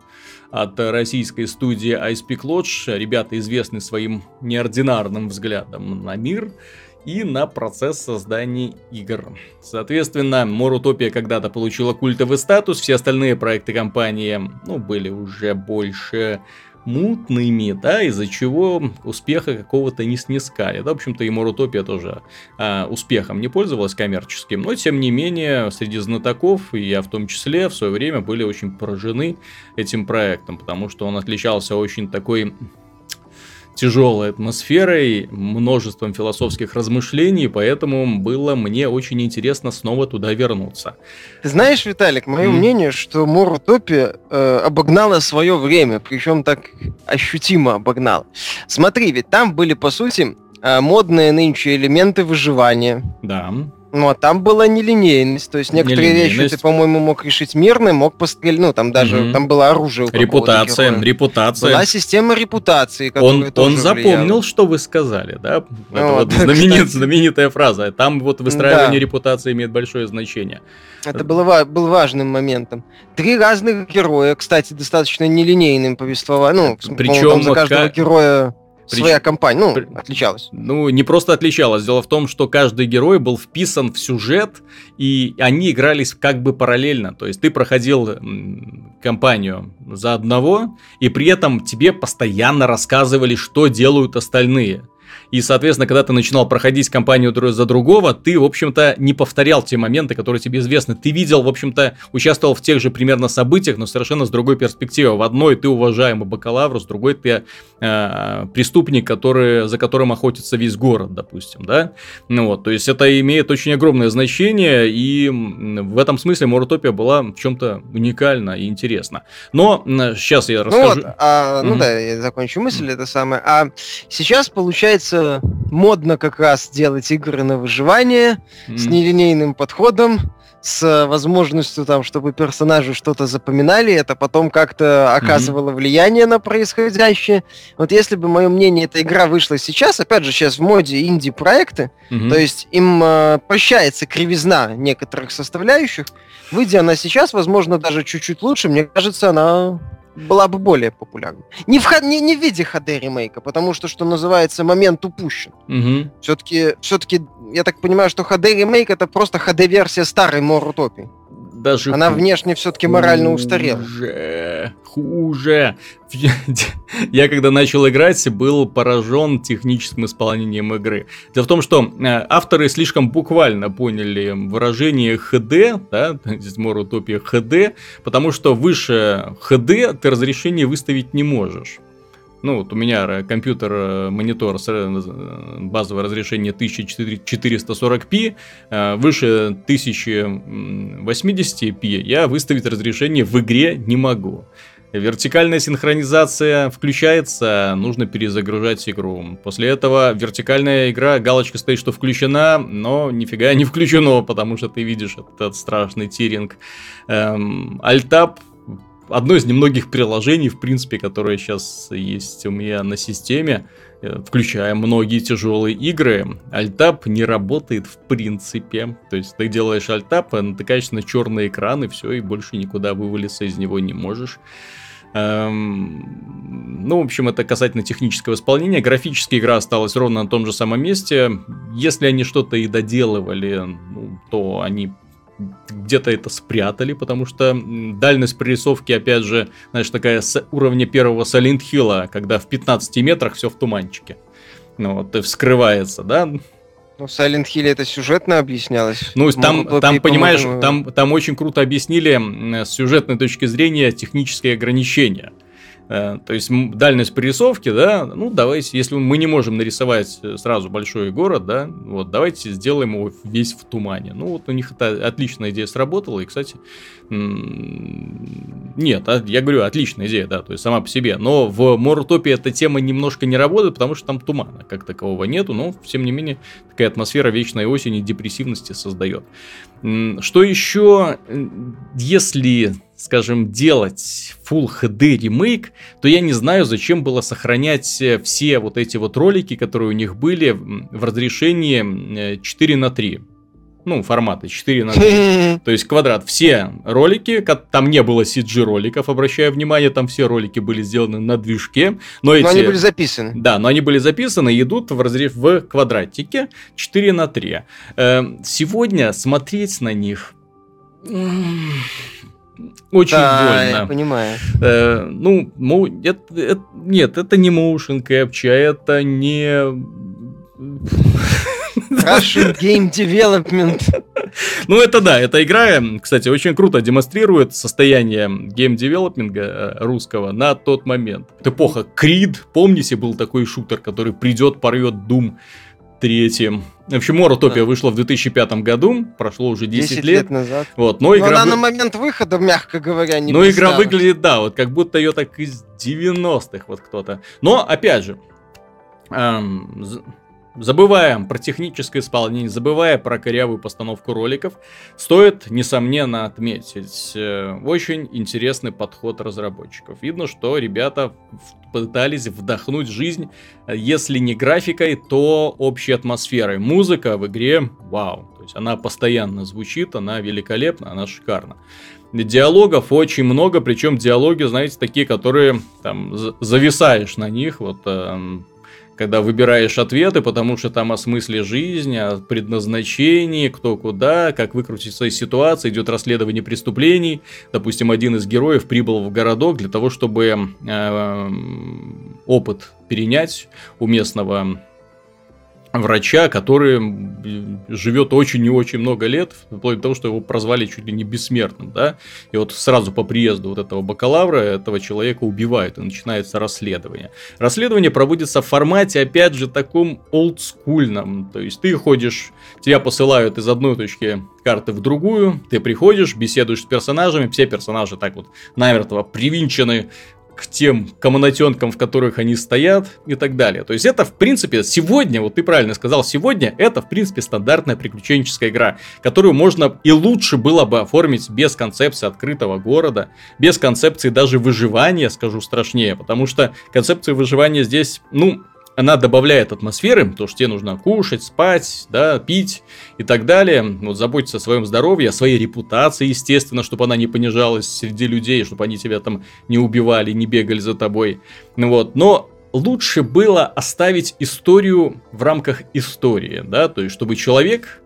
от российской студии Ice Peak Lodge. Ребята известны своим неординарным взглядом на мир и на процесс создания игр. Соответственно, Морутопия когда-то получила культовый статус, все остальные проекты компании ну, были уже больше мутными, да, из-за чего успеха какого-то не снискали. Да, в общем-то, и Морутопия тоже а, успехом не пользовалась коммерческим, но, тем не менее, среди знатоков, и я в том числе, в свое время были очень поражены этим проектом, потому что он отличался очень такой тяжелой атмосферой, множеством философских размышлений, поэтому было мне очень интересно снова туда вернуться. Ты знаешь, Виталик, мое mm. мнение, что Морутопия э, обогнала свое время, причем так ощутимо обогнала. Смотри, ведь там были, по сути, э, модные нынче элементы выживания. Да. Ну, а там была нелинейность, то есть некоторые вещи ты, по-моему, мог решить мирно, мог пострелять, ну, там даже, угу. там было оружие. Репутация, репутация. Была система репутации, Он, он запомнил, влияла. что вы сказали, да? Это ну, вот да, знаменит, знаменитая фраза. Там вот выстраивание да. репутации имеет большое значение. Это было, был важным моментом. Три разных героя, кстати, достаточно нелинейным повествованием. Ну, Причем за каждого героя Прич... своя компания, ну, При... отличалась. Ну, не просто отличалась. Дело в том, что каждый герой был вписан в сюжет, и они игрались как бы параллельно. То есть ты проходил кампанию за одного, и при этом тебе постоянно рассказывали, что делают остальные. И, соответственно, когда ты начинал проходить компанию за другого, ты, в общем-то, не повторял те моменты, которые тебе известны. Ты видел, в общем-то, участвовал в тех же примерно событиях, но совершенно с другой перспективы. В одной ты уважаемый бакалавр, с другой ты э, преступник, который, за которым охотится весь город, допустим, да? Ну вот, то есть это имеет очень огромное значение, и в этом смысле Морутопия была в чем-то уникальна и интересна. Но сейчас я расскажу. Ну, вот, а, ну mm-hmm. да, я закончу мысль, это самое. А сейчас, получается, модно как раз делать игры на выживание mm. с нелинейным подходом, с возможностью там, чтобы персонажи что-то запоминали, это потом как-то оказывало mm-hmm. влияние на происходящее. Вот если бы, мое мнение, эта игра вышла сейчас, опять же, сейчас в моде инди-проекты, mm-hmm. то есть им э, прощается кривизна некоторых составляющих, выйдя она сейчас, возможно, даже чуть-чуть лучше, мне кажется, она была бы более популярна. Не в, не, не в виде HD ремейка, потому что, что называется, момент упущен. Угу. Все-таки, все-таки, я так понимаю, что HD ремейк это просто HD-версия старой Морутопии даже Она хуже. внешне все-таки морально устарела. Хуже, хуже. Я когда начал играть, был поражен техническим исполнением игры. Дело в том, что э, авторы слишком буквально поняли выражение HD, да, здесь Морутопия HD, потому что выше HD ты разрешение выставить не можешь. Ну, вот у меня компьютер, э, монитор с э, базовое разрешение 1440p, э, выше 1080p я выставить разрешение в игре не могу. Вертикальная синхронизация включается, нужно перезагружать игру. После этого вертикальная игра, галочка стоит, что включена, но нифига не включено, потому что ты видишь этот страшный тиринг. Эм, Альтап одно из немногих приложений, в принципе, которое сейчас есть у меня на системе, э, включая многие тяжелые игры, альтап не работает в принципе. То есть ты делаешь альтап, натыкаешься на черный экран и все, и больше никуда вывалиться из него не можешь. Эм, ну, в общем, это касательно технического исполнения. Графически игра осталась ровно на том же самом месте. Если они что-то и доделывали, ну, то они где-то это спрятали, потому что дальность прорисовки, опять же, знаешь, такая с уровня первого Hill, когда в 15 метрах все в туманчике. Ну вот, и вскрывается, да? Ну, в Silent Hill это сюжетно объяснялось. Ну, там, там, там понимаешь, там, там очень круто объяснили с сюжетной точки зрения технические ограничения. Э, то есть дальность прорисовки, да, ну давайте, если мы не можем нарисовать сразу большой город, да, вот давайте сделаем его весь в тумане. Ну вот у них это отличная идея сработала, и, кстати, нет, а, я говорю, отличная идея, да, то есть сама по себе. Но в Морутопе эта тема немножко не работает, потому что там тумана как такового нету, но, тем не менее, такая атмосфера вечной осени, депрессивности создает. Что еще, если скажем, делать Full HD ремейк, то я не знаю, зачем было сохранять э, все вот эти вот ролики, которые у них были в разрешении 4 э, на 3 ну, форматы 4 на 3. То есть квадрат. Все ролики, там не было CG роликов, обращаю внимание, там все ролики были сделаны на движке. Но, эти, но они были записаны. Да, но они были записаны и идут в разрез в квадратике 4 на 3. Э, сегодня смотреть на них очень да, больно. я понимаю. Э, ну, мо, это, это, нет, это не motion capture, это не... Russian Game Development. Ну, это да, эта игра, кстати, очень круто демонстрирует состояние game development а э, русского на тот момент. Эпоха Kreed, помните, был такой шутер, который придет, порвет Doom третий. В общем, Мор. Утопия да. вышла в 2005 году, прошло уже 10, 10 лет. лет назад. Вот, но, но игра она вы... на момент выхода, мягко говоря, не Но игра выглядит, да, вот как будто ее так из 90-х вот кто-то. Но, опять же, эм, Забываем про техническое исполнение, забывая про корявую постановку роликов, стоит, несомненно, отметить э, очень интересный подход разработчиков. Видно, что ребята пытались вдохнуть жизнь, если не графикой, то общей атмосферой. Музыка в игре, вау, то есть она постоянно звучит, она великолепна, она шикарна. Диалогов очень много, причем диалоги, знаете, такие, которые там зависаешь на них, вот э, когда выбираешь ответы, потому что там о смысле жизни, о предназначении, кто куда, как выкрутиться из ситуации, идет расследование преступлений. Допустим, один из героев прибыл в городок для того, чтобы э, опыт перенять у местного врача, который живет очень и очень много лет, вплоть до того, что его прозвали чуть ли не бессмертным, да, и вот сразу по приезду вот этого бакалавра этого человека убивают, и начинается расследование. Расследование проводится в формате, опять же, таком олдскульном, то есть ты ходишь, тебя посылают из одной точки карты в другую, ты приходишь, беседуешь с персонажами, все персонажи так вот намертво привинчены к тем комнатенкам, в которых они стоят и так далее. То есть это, в принципе, сегодня, вот ты правильно сказал, сегодня это, в принципе, стандартная приключенческая игра, которую можно и лучше было бы оформить без концепции открытого города, без концепции даже выживания, скажу страшнее, потому что концепция выживания здесь, ну, она добавляет атмосферы, потому что тебе нужно кушать, спать, да, пить и так далее. Вот заботиться о своем здоровье, о своей репутации, естественно, чтобы она не понижалась среди людей, чтобы они тебя там не убивали, не бегали за тобой. Ну вот, но лучше было оставить историю в рамках истории, да, то есть чтобы человек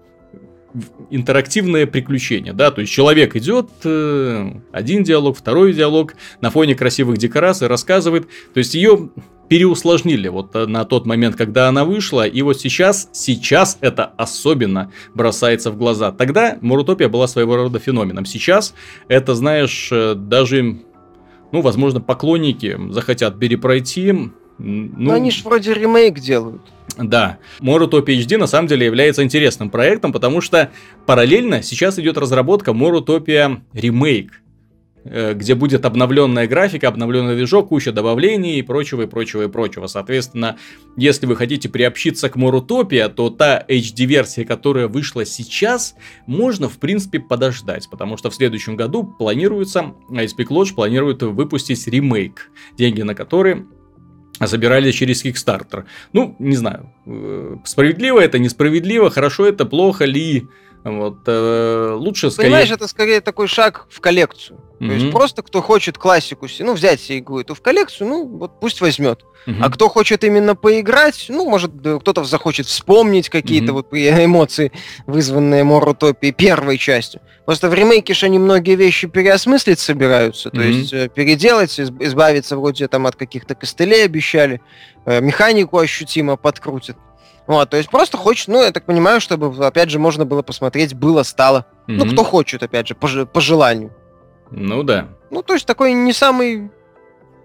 интерактивное приключение, да, то есть человек идет, э, один диалог, второй диалог, на фоне красивых декораций рассказывает, то есть ее переусложнили вот э, на тот момент, когда она вышла, и вот сейчас, сейчас это особенно бросается в глаза. Тогда Мурутопия была своего рода феноменом. Сейчас это, знаешь, э, даже, ну, возможно, поклонники захотят перепройти. Ну, Но они же вроде ремейк делают. Да, Morutopia HD на самом деле является интересным проектом, потому что параллельно сейчас идет разработка Morutopia Remake. Э, где будет обновленная графика, обновленный движок, куча добавлений и прочего, и прочего, и прочего. Соответственно, если вы хотите приобщиться к Морутопия, то та HD-версия, которая вышла сейчас, можно, в принципе, подождать, потому что в следующем году планируется, ISP Lodge планирует выпустить ремейк, деньги на который забирали через Kickstarter. Ну, не знаю, э, справедливо это, несправедливо, хорошо это, плохо ли, вот, э, лучше скорее... Понимаешь, это скорее такой шаг в коллекцию. Mm-hmm. То есть просто кто хочет классику, ну, взять себе игру эту в коллекцию, ну, вот пусть возьмет. Mm-hmm. А кто хочет именно поиграть, ну, может, кто-то захочет вспомнить какие-то mm-hmm. вот эмоции, вызванные Морутопией первой частью. Просто в ремейке же они многие вещи переосмыслить собираются, то mm-hmm. есть э, переделать, избавиться вроде там от каких-то костылей обещали, э, механику ощутимо подкрутят. Вот, то есть просто хочет, ну, я так понимаю, чтобы, опять же, можно было посмотреть, было, стало. Mm-hmm. Ну, кто хочет, опять же, по, по желанию. Ну да. Ну, то есть такой не самый...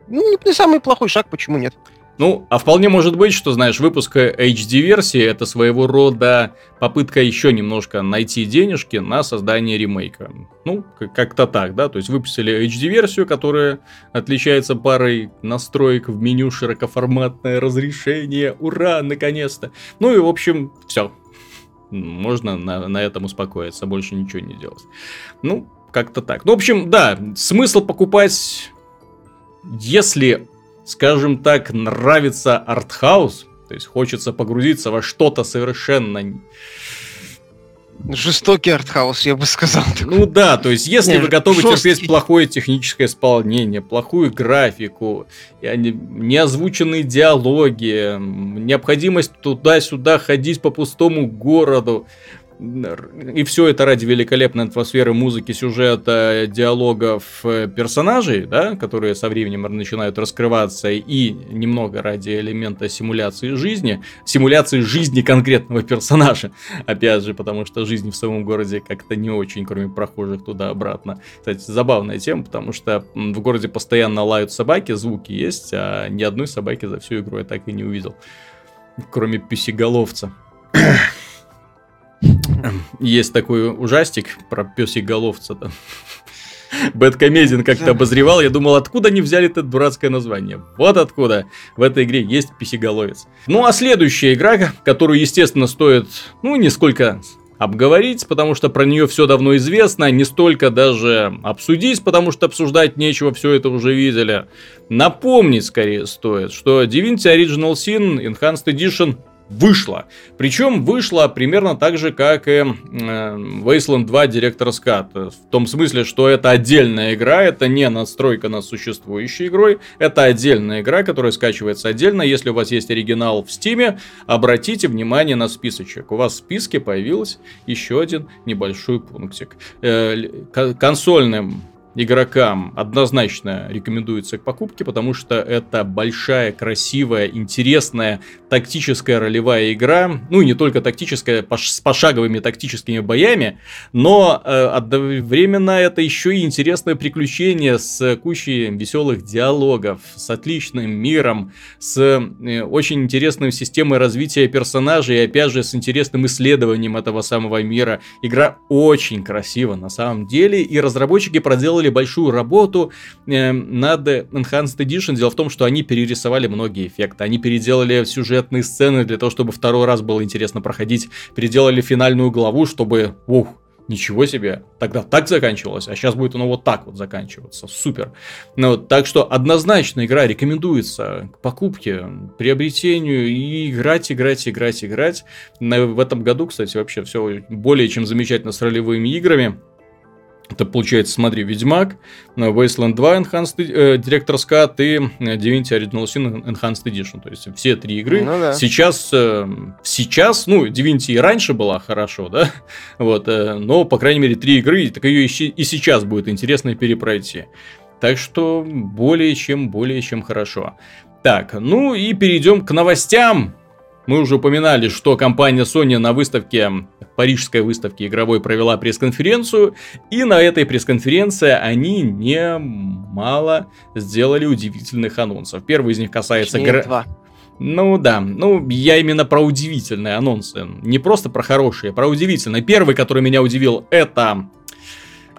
Ну, не, не самый плохой шаг, почему нет? Ну, а вполне может быть, что, знаешь, выпуск HD-версии это своего рода попытка еще немножко найти денежки на создание ремейка. Ну, как-то так, да, то есть выпустили HD-версию, которая отличается парой настроек в меню широкоформатное разрешение, ура, наконец-то. Ну и, в общем, все. Можно на, на этом успокоиться, больше ничего не делать. Ну, как-то так. Ну, в общем, да, смысл покупать, если скажем так, нравится артхаус, то есть хочется погрузиться во что-то совершенно Жестокий артхаус, я бы сказал. Ну да, то есть если Не, вы готовы жесткий. терпеть плохое техническое исполнение, плохую графику, неозвученные диалоги, необходимость туда-сюда ходить по пустому городу, и все это ради великолепной атмосферы музыки, сюжета, диалогов э, персонажей, да, которые со временем начинают раскрываться, и немного ради элемента симуляции жизни, симуляции жизни конкретного персонажа, опять же, потому что жизнь в самом городе как-то не очень, кроме прохожих туда-обратно. Кстати, забавная тема, потому что в городе постоянно лают собаки, звуки есть, а ни одной собаки за всю игру я так и не увидел, кроме писеголовца. Есть такой ужастик про песиголовца там. Бэткомедиан как-то обозревал, я думал, откуда они взяли это дурацкое название. Вот откуда в этой игре есть писеголовец. Ну а следующая игра, которую, естественно, стоит, ну, нисколько обговорить, потому что про нее все давно известно, не столько даже обсудить, потому что обсуждать нечего, все это уже видели. Напомнить скорее стоит, что Divinity Original Sin Enhanced Edition вышла. Причем вышла примерно так же, как и э, Wasteland 2 Director's Cut. В том смысле, что это отдельная игра, это не настройка над существующей игрой, это отдельная игра, которая скачивается отдельно. Если у вас есть оригинал в Steam, обратите внимание на списочек. У вас в списке появился еще один небольшой пунктик. Э, консольным игрокам однозначно рекомендуется к покупке, потому что это большая, красивая, интересная тактическая ролевая игра. Ну, и не только тактическая, с пошаговыми тактическими боями, но э, одновременно это еще и интересное приключение с кучей веселых диалогов, с отличным миром, с э, очень интересной системой развития персонажей и, опять же, с интересным исследованием этого самого мира. Игра очень красива на самом деле, и разработчики проделали проделали большую работу э, над Enhanced Edition. Дело в том, что они перерисовали многие эффекты. Они переделали сюжетные сцены для того, чтобы второй раз было интересно проходить. Переделали финальную главу, чтобы... Ух, Ничего себе, тогда так заканчивалось, а сейчас будет оно вот так вот заканчиваться. Супер. Ну, так что однозначно игра рекомендуется к покупке, приобретению и играть, играть, играть, играть. В этом году, кстати, вообще все более чем замечательно с ролевыми играми. Это получается, смотри, Ведьмак, э, Wasteland 2 Enhanced э, Director's Cut и Divinity Original Sin Enhanced Edition. То есть все три игры. Ну, да. Сейчас, э, сейчас, ну, Divinity и раньше была хорошо, да, вот, э, но, по крайней мере, три игры, так ее и, и сейчас будет интересно перепройти. Так что более чем, более чем хорошо. Так, ну и перейдем к новостям. Мы уже упоминали, что компания Sony на выставке, парижской выставке игровой провела пресс-конференцию, и на этой пресс-конференции они немало сделали удивительных анонсов. Первый из них касается... Гра... Ну да, ну я именно про удивительные анонсы. Не просто про хорошие, про удивительные. Первый, который меня удивил, это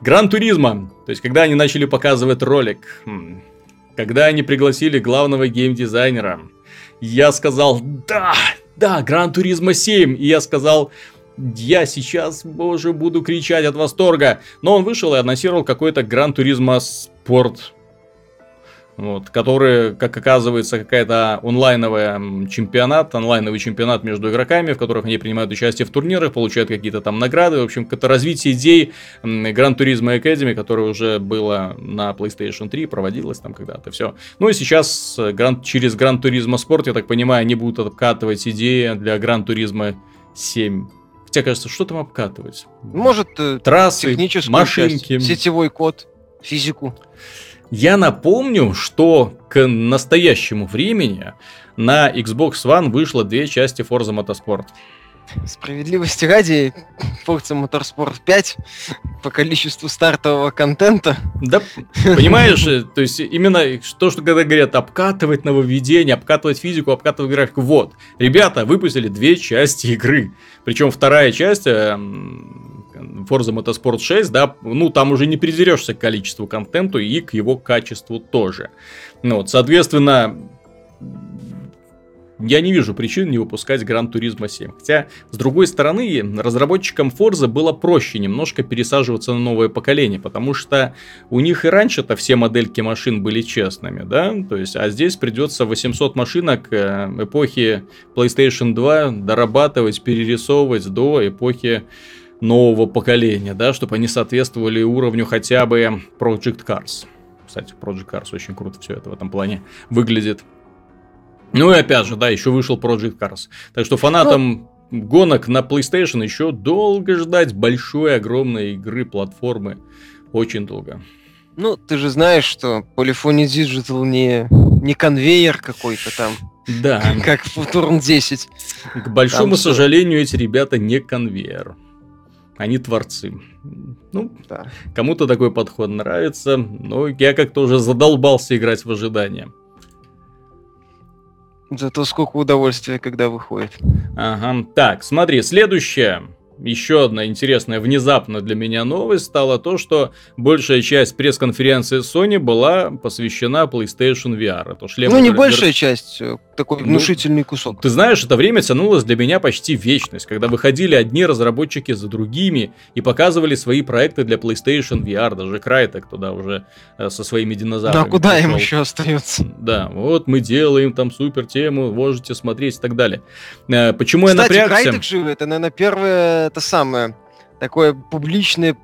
Гран Туризма. То есть, когда они начали показывать ролик, когда они пригласили главного геймдизайнера, я сказал, да, да, Гран Туризма 7. И я сказал, я сейчас, боже, буду кричать от восторга. Но он вышел и анонсировал какой-то Гран Туризма Спорт вот, который, как оказывается, какая-то онлайновая чемпионат, онлайновый чемпионат между игроками, в которых они принимают участие в турнирах, получают какие-то там награды. В общем, это развитие идей Gran Turismo Academy, которое уже было на PlayStation 3, проводилось там когда-то, все. Ну и сейчас Gran, через Gran Turismo Sport, я так понимаю, они будут обкатывать идеи для Gran Turismo 7. Хотя, кажется, что там обкатывать? Может, э, трассы, машинки, часть, сетевой код, физику. Я напомню, что к настоящему времени на Xbox One вышло две части Forza Motorsport. Справедливости ради, Forza Motorsport 5 по количеству стартового контента. Да, понимаешь, то есть именно то, что когда говорят обкатывать нововведение, обкатывать физику, обкатывать графику. Вот, ребята выпустили две части игры. Причем вторая часть Forza Motorsport 6, да, ну, там уже не придерешься к количеству контенту и к его качеству тоже. Ну, вот, соответственно, я не вижу причин не выпускать Gran Turismo 7. Хотя, с другой стороны, разработчикам Forza было проще немножко пересаживаться на новое поколение, потому что у них и раньше-то все модельки машин были честными, да? То есть, а здесь придется 800 машинок э, эпохи PlayStation 2 дорабатывать, перерисовывать до эпохи нового поколения, да, чтобы они соответствовали уровню хотя бы Project Cars. Кстати, Project Cars очень круто все это в этом плане выглядит. Ну и опять же, да, еще вышел Project Cars. Так что фанатам ну... гонок на PlayStation еще долго ждать большой, огромной игры, платформы. Очень долго. Ну, ты же знаешь, что Polyphony Digital не, не конвейер какой-то там. Да. Как в Turn 10. К большому там сожалению, эти ребята не конвейер. Они творцы. Ну, да. кому-то такой подход нравится, но я как-то уже задолбался играть в ожидание. Зато сколько удовольствия, когда выходит. Ага. Так, смотри, следующее еще одна интересная внезапно для меня новость стала то, что большая часть пресс-конференции Sony была посвящена PlayStation VR. Это шлем, ну, не большая часть, такой ну, внушительный кусок. Ты знаешь, это время тянулось для меня почти вечность, когда выходили одни разработчики за другими и показывали свои проекты для PlayStation VR. Даже Крайтек туда уже э, со своими динозаврами. Да, куда пришел. им еще остается? Да, вот мы делаем там супер тему, можете смотреть и так далее. Э, почему Кстати, я напрягся? Крайтек живы, это, наверное, первое это самое, такое публичное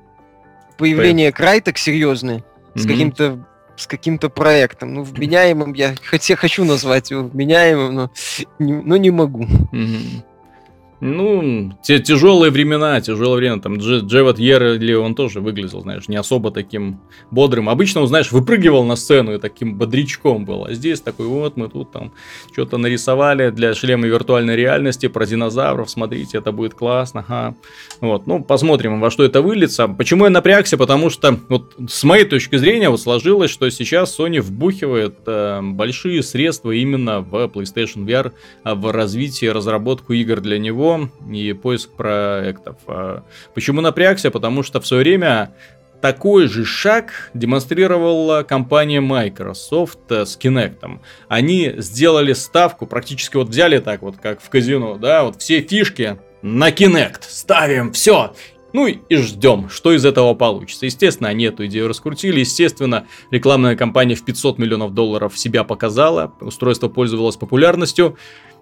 появление П... Крайтек серьезное, mm-hmm. с каким-то с каким-то проектом. Ну, вменяемым я хотя хочу назвать его вменяемым, но не, но не могу. Mm-hmm. Ну, те тяжелые времена, тяжелое время. Там Дж, Джеват Ерли, он тоже выглядел, знаешь, не особо таким бодрым. Обычно он, знаешь, выпрыгивал на сцену и таким бодрячком был. А здесь такой вот мы тут там что-то нарисовали для шлема виртуальной реальности про динозавров. Смотрите, это будет классно. Ага. Вот, ну, посмотрим, во что это выльется. Почему я напрягся? Потому что вот с моей точки зрения вот сложилось, что сейчас Sony вбухивает э, большие средства именно в PlayStation VR, а в развитие, разработку игр для него и поиск проектов. А почему напрягся? Потому что в свое время такой же шаг демонстрировала компания Microsoft с Kinect. Они сделали ставку, практически вот взяли так вот, как в казино, да, вот все фишки на Kinect ставим, все, ну и ждем, что из этого получится. Естественно, они эту идею раскрутили. Естественно, рекламная кампания в 500 миллионов долларов себя показала. Устройство пользовалось популярностью.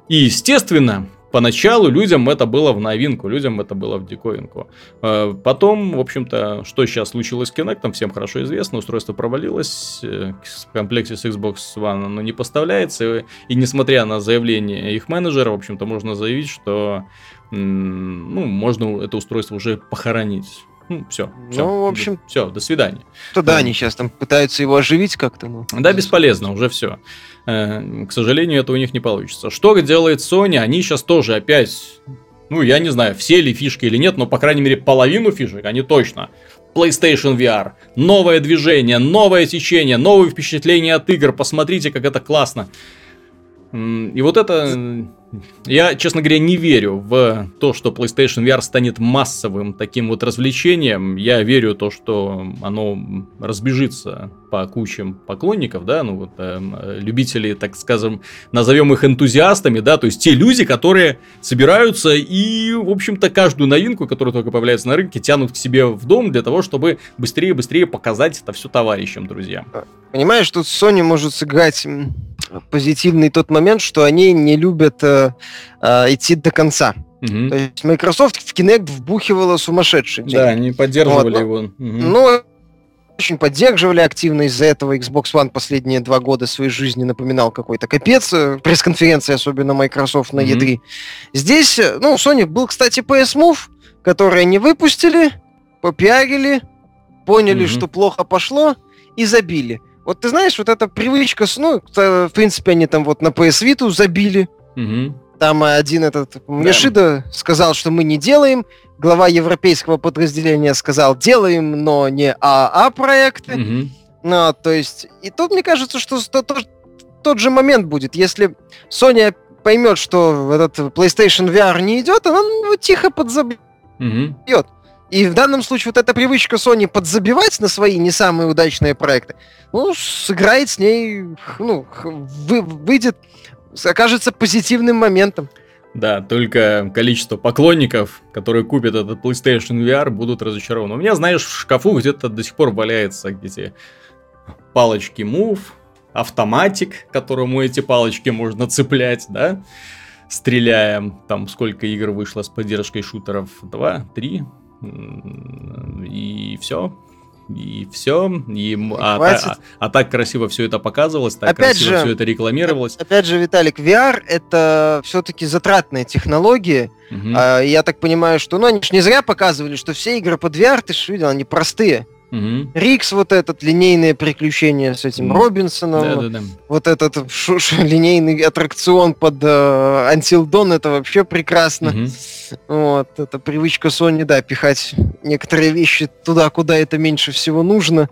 И, естественно, поначалу людям это было в новинку, людям это было в диковинку. Э, потом, в общем-то, что сейчас случилось с Kinect, всем хорошо известно, устройство провалилось, э, в комплекте с Xbox One оно не поставляется, и несмотря на заявление их менеджера, в общем-то, можно заявить, что ну, можно это устройство уже похоронить. Ну, все. все ну, в общем... Все, до свидания. То да, они сейчас там пытаются его оживить как-то. Ну. Да, бесполезно, уже все. Э, к сожалению, это у них не получится. Что делает Sony? Они сейчас тоже опять... Ну, я не знаю, все ли фишки или нет, но, по крайней мере, половину фишек они точно. PlayStation VR. Новое движение, новое течение, новые впечатления от игр. Посмотрите, как это классно. И вот это я, честно говоря, не верю в то, что PlayStation VR станет массовым таким вот развлечением. Я верю в то, что оно разбежится по кучам поклонников, да, ну вот э, любители, так скажем, назовем их энтузиастами, да, то есть те люди, которые собираются и, в общем-то, каждую новинку, которая только появляется на рынке, тянут к себе в дом для того, чтобы быстрее и быстрее показать это все товарищам, друзьям. Понимаешь, тут Sony может сыграть позитивный тот момент, что они не любят э, э, идти до конца. Угу. То есть Microsoft в Kinect вбухивала сумасшедший. Да, они поддерживали вот, его. Угу. Ну, очень поддерживали активно. Из-за этого Xbox One последние два года своей жизни напоминал какой-то капец. Э, пресс-конференции, особенно Microsoft на mm E3. Здесь, э, ну, Sony был, кстати, PS Move, который они выпустили, попиарили, поняли, mm что плохо пошло и забили. Вот ты знаешь, вот эта привычка, ну, в принципе, они там вот на PS Vita забили. Угу. Там один этот Мешида сказал, что мы не делаем. Глава европейского подразделения сказал, делаем, но не АА проекты. Угу. Ну, то есть, и тут мне кажется, что то, то, тот же момент будет, если Sony поймет, что этот PlayStation VR не идет, она ну, тихо подзабьет. Угу. И в данном случае вот эта привычка Sony подзабивать на свои не самые удачные проекты, ну, сыграет с ней, ну, вы, выйдет, окажется позитивным моментом. Да, только количество поклонников, которые купят этот PlayStation VR, будут разочарованы. У меня, знаешь, в шкафу где-то до сих пор валяются эти палочки Move, автоматик, которому эти палочки можно цеплять, да, стреляя. Там сколько игр вышло с поддержкой шутеров? Два, три, и все. И все. И, а, а, а так красиво все это показывалось, так опять красиво же, все это рекламировалось. Опять же, Виталик, VR это все-таки затратная технология. Угу. А, я так понимаю, что ну, они же не зря показывали, что все игры под VR, ты же видел, они простые. Угу. Рикс, вот этот линейное приключение с этим угу. Робинсоном, да, да, да. вот этот ш- ш- линейный аттракцион под э, Until Dawn, это вообще прекрасно. Угу. Вот, это привычка Sony, да, пихать некоторые вещи туда, куда это меньше всего нужно,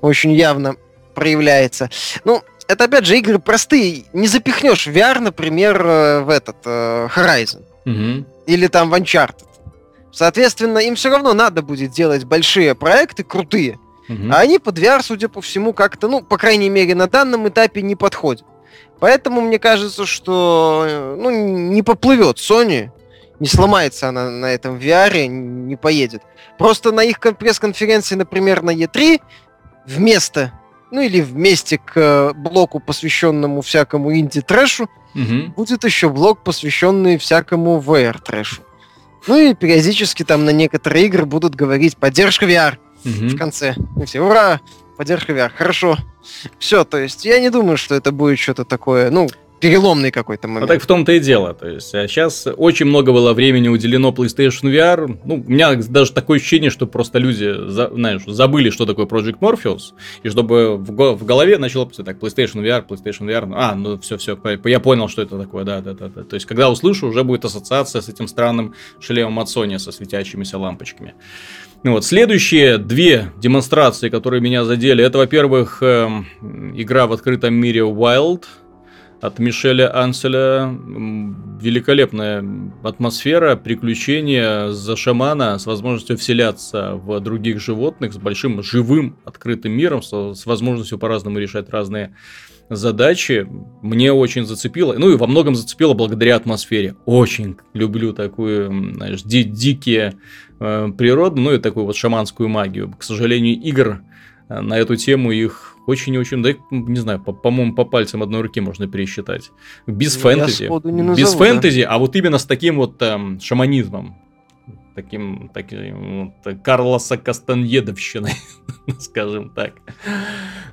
очень явно проявляется. Ну, это опять же игры простые, не запихнешь VR, например, э, в этот э, Horizon. Угу. Или там в Uncharted. Соответственно, им все равно надо будет делать большие проекты, крутые. Угу. А они под VR, судя по всему, как-то, ну, по крайней мере, на данном этапе не подходят. Поэтому мне кажется, что ну, не поплывет Sony, не сломается она на этом VR, не поедет. Просто на их пресс-конференции, например, на E3, вместо, ну или вместе к блоку, посвященному всякому инди-трэшу, угу. будет еще блок, посвященный всякому VR-трэшу. Ну и периодически там на некоторые игры будут говорить поддержка VR угу. в конце. И все, ура! Поддержка VR, хорошо. Все, то есть я не думаю, что это будет что-то такое, ну, переломный какой-то момент. Ну так в том-то и дело. То есть, а сейчас очень много было времени уделено PlayStation VR. Ну, у меня даже такое ощущение, что просто люди, знаешь, забыли, что такое Project Morpheus, и чтобы в, голове начало писать так, PlayStation VR, PlayStation VR, а, ну все, все, я понял, что это такое, да, да, да, да. То есть, когда услышу, уже будет ассоциация с этим странным шлемом от Sony со светящимися лампочками. Ну вот, следующие две демонстрации, которые меня задели, это, во-первых, э, игра в открытом мире Wild, от Мишеля Анселя. Великолепная атмосфера, приключения за шамана с возможностью вселяться в других животных, с большим живым открытым миром, с, возможностью по-разному решать разные задачи. Мне очень зацепило. Ну и во многом зацепило благодаря атмосфере. Очень люблю такую, знаешь, ди- дикие э, природу, ну и такую вот шаманскую магию. К сожалению, игр на эту тему их очень-очень, да, не знаю, по- по-моему, по пальцам одной руки можно пересчитать. Без ну, фэнтези. Назову, без фэнтези, да? а вот именно с таким вот эм, шаманизмом таким, таким вот, Карлоса Кастаньедовщиной, скажем так.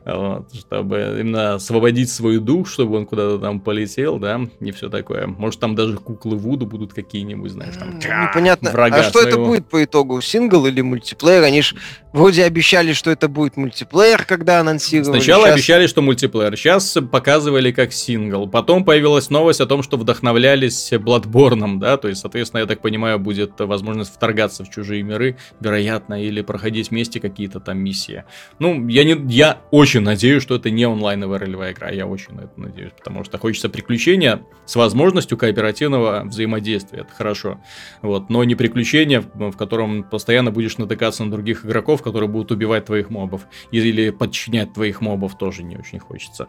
Вот, чтобы именно освободить свою дух, чтобы он куда-то там полетел, да, и все такое. Может, там даже куклы Вуду будут какие-нибудь, знаешь, там... Непонятно. А что своего. это будет по итогу? Сингл или мультиплеер? Они же вроде обещали, что это будет мультиплеер, когда анонсировали. Сначала Сейчас... обещали, что мультиплеер. Сейчас показывали как сингл. Потом появилась новость о том, что вдохновлялись Bloodborne, да, то есть, соответственно, я так понимаю, будет возможность вторгаться в чужие миры, вероятно, или проходить вместе какие-то там миссии. Ну, я, не, я очень надеюсь, что это не онлайновая ролевая игра, я очень на это надеюсь, потому что хочется приключения с возможностью кооперативного взаимодействия, это хорошо. Вот, но не приключения, в котором постоянно будешь натыкаться на других игроков, которые будут убивать твоих мобов или подчинять твоих мобов, тоже не очень хочется.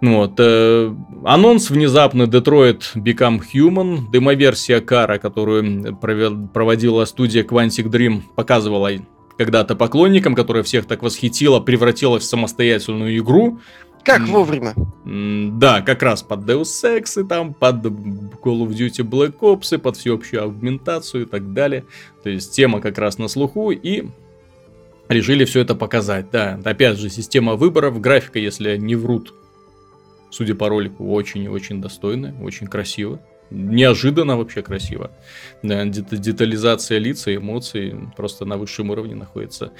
Вот. Э, анонс внезапно Detroit Become Human. Демоверсия Кара, которую проводила студия Quantic Dream, показывала когда-то поклонникам, которая всех так восхитила, превратилась в самостоятельную игру. Как вовремя. Да, как раз под Deus Ex, и там, под Call of Duty Black Ops, и под всеобщую аугментацию и так далее. То есть тема как раз на слуху, и решили все это показать. Да, опять же, система выборов, графика, если не врут, судя по ролику, очень и очень достойная, очень красиво. Неожиданно вообще красиво. Детализация лица, эмоций просто на высшем уровне находится.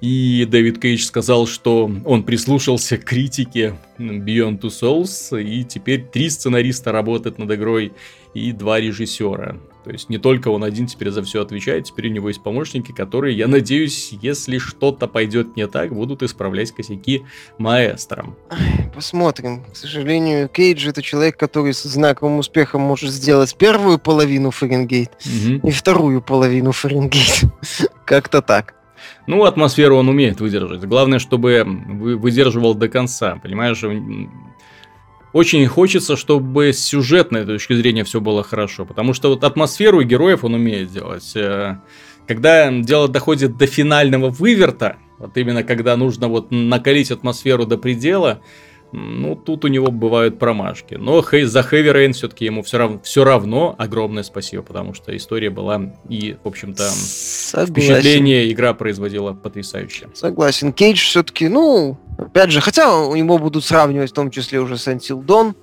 И Дэвид Кейдж сказал, что он прислушался к критике Beyond Two Souls, и теперь три сценариста работают над игрой и два режиссера. То есть не только он один теперь за все отвечает, теперь у него есть помощники, которые, я надеюсь, если что-то пойдет не так, будут исправлять косяки маэстром. Посмотрим. К сожалению, Кейдж это человек, который с знаковым успехом может сделать первую половину Фаренгейт угу. и вторую половину Фаренгейт. Как-то так. Ну, атмосферу он умеет выдержать. Главное, чтобы выдерживал до конца. Понимаешь, очень хочется, чтобы с сюжетной точки зрения все было хорошо, потому что вот атмосферу героев он умеет делать. Э, когда дело доходит до финального выверта, вот именно когда нужно вот накалить атмосферу до предела, ну, тут у него бывают промашки. Но за Heavy Rain все-таки ему все равно, все равно огромное спасибо, потому что история была и, в общем-то, Согласен. впечатление игра производила потрясающе. Согласен. Кейдж все-таки, ну, опять же, хотя у него будут сравнивать в том числе уже с Until Dawn,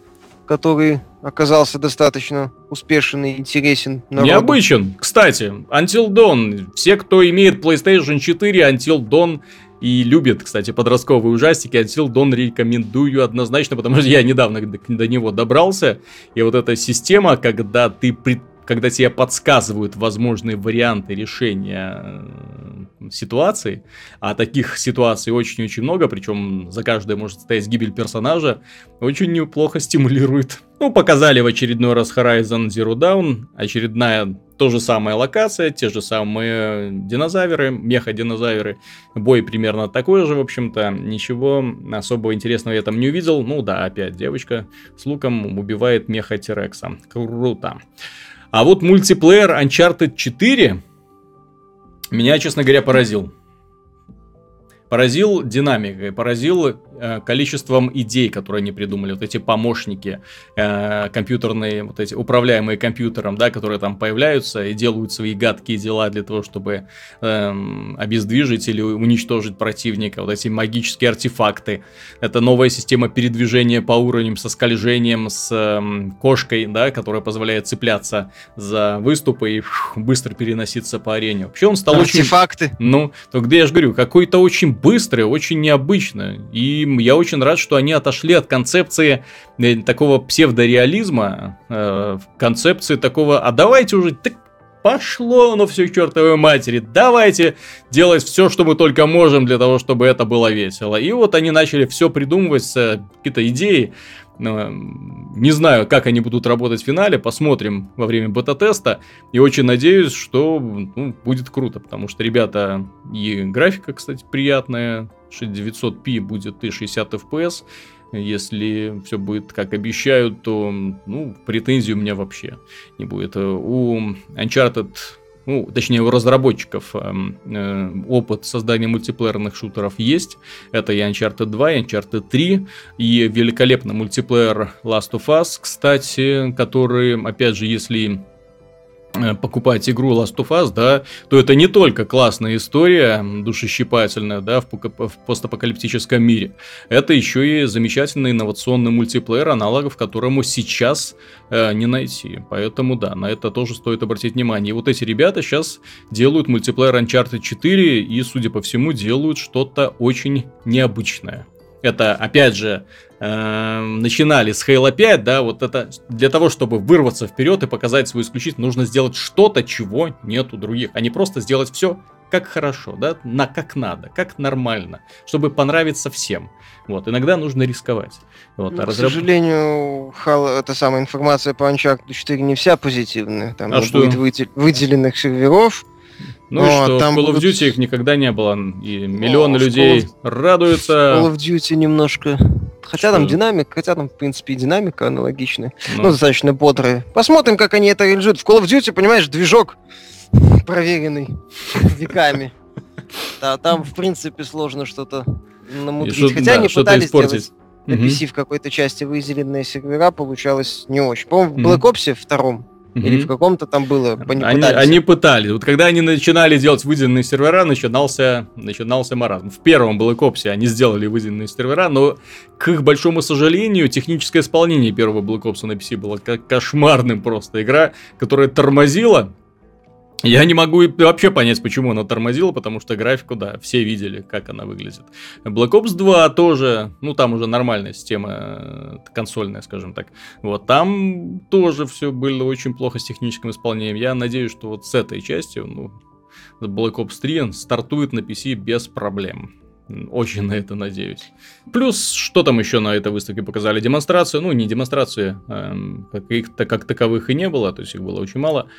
который оказался достаточно успешен и интересен народу. Необычен. Кстати, Until Dawn. Все, кто имеет PlayStation 4, Until Dawn и любит, кстати, подростковые ужастики. Until Dawn рекомендую однозначно, потому что я недавно до, него добрался. И вот эта система, когда ты пред когда тебе подсказывают возможные варианты решения э, ситуации, а таких ситуаций очень-очень много, причем за каждой может стоять гибель персонажа, очень неплохо стимулирует. Ну, показали в очередной раз Horizon Zero Dawn, очередная то же самая локация, те же самые динозавры, меха-динозавры, бой примерно такой же, в общем-то, ничего особого интересного я там не увидел. Ну да, опять девочка с луком убивает меха-тирекса. Круто. А вот мультиплеер Uncharted 4 меня, честно говоря, поразил. Поразил динамикой, поразил Э, количеством идей, которые они придумали, вот эти помощники э, компьютерные, вот эти управляемые компьютером, да, которые там появляются и делают свои гадкие дела для того, чтобы э, обездвижить или уничтожить противника, вот эти магические артефакты. Это новая система передвижения по уровням со скольжением, с э, кошкой, да, которая позволяет цепляться за выступы и фух, быстро переноситься по арене. Вообще он стал Артефакты. очень... Ну, то где я же говорю, какой-то очень быстрый, очень необычно. И я очень рад, что они отошли от концепции э, такого псевдореализма, э, концепции такого, а давайте уже, так пошло оно все к чертовой матери, давайте делать все, что мы только можем для того, чтобы это было весело. И вот они начали все придумывать, какие-то идеи, не знаю, как они будут работать в финале, посмотрим во время бета-теста. И очень надеюсь, что ну, будет круто, потому что, ребята, и графика, кстати, приятная, 900p будет и 60 fps. Если все будет как обещают, то ну, претензий у меня вообще не будет. У Uncharted ну, точнее, у разработчиков э, э, опыт создания мультиплеерных шутеров есть. Это и Uncharted 2, и Uncharted 3, и великолепный мультиплеер Last of Us, кстати, который, опять же, если покупать игру Last of Us, да, то это не только классная история, душещипательная, да, в, в постапокалиптическом мире. Это еще и замечательный инновационный мультиплеер, аналогов которому сейчас э, не найти. Поэтому, да, на это тоже стоит обратить внимание. И вот эти ребята сейчас делают мультиплеер Uncharted 4 и, судя по всему, делают что-то очень необычное. Это, опять же, э, начинали с Halo 5, да, вот это для того, чтобы вырваться вперед и показать свою исключительность, нужно сделать что-то, чего нет у других, а не просто сделать все как хорошо, да, на как надо, как нормально, чтобы понравиться всем. Вот, иногда нужно рисковать. Вот, ну, а разраб... К сожалению, хал, эта самая информация по Uncharted 4 не вся позитивная. Там а что? будет выдел... выделенных серверов, ну Но и что, там в Call of Duty будут... их никогда не было, и миллионы О, людей Call of... радуются. Call of Duty немножко... Хотя что? там динамик, хотя там, в принципе, динамика аналогичная. Ну. ну, достаточно бодрая. Посмотрим, как они это реализуют. В Call of Duty, понимаешь, движок проверенный веками. Да, там, в принципе, сложно что-то намудрить. Что, Хотя да, они пытались испортить. сделать на PC в какой-то части выделенные сервера, получалось не очень. По-моему, в Black Ops втором или в каком-то там было. Они, они, они пытались. Вот когда они начинали делать выделенные сервера, начинался, начинался маразм. В первом Black Ops они сделали выделенные сервера, но, к их большому сожалению, техническое исполнение первого Black Ops на PC было кошмарным просто. Игра, которая тормозила, я не могу вообще понять, почему она тормозила, потому что графику, да, все видели, как она выглядит. Black Ops 2 тоже, ну там уже нормальная система э, консольная, скажем так. Вот там тоже все было очень плохо с техническим исполнением. Я надеюсь, что вот с этой частью, ну, Black Ops 3 стартует на PC без проблем. Очень на это надеюсь. Плюс, что там еще на этой выставке показали? Демонстрацию, ну, не демонстрации, эм, каких-то как таковых и не было, то есть их было очень мало.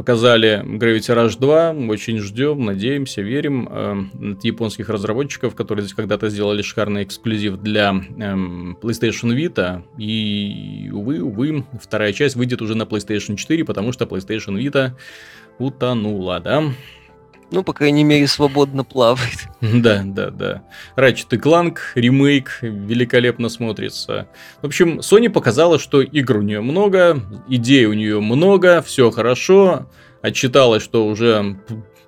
Показали Gravity Rush 2, очень ждем, надеемся, верим. Э, от японских разработчиков, которые здесь когда-то сделали шикарный эксклюзив для эм, PlayStation Vita. И, увы, увы, вторая часть выйдет уже на PlayStation 4, потому что PlayStation Vita утонула, да? Ну, по крайней мере, свободно плавает. Да, да, да. Ratchet Clank, ремейк, великолепно смотрится. В общем, Sony показала, что игр у нее много, идей у нее много, все хорошо. Отчиталась, что уже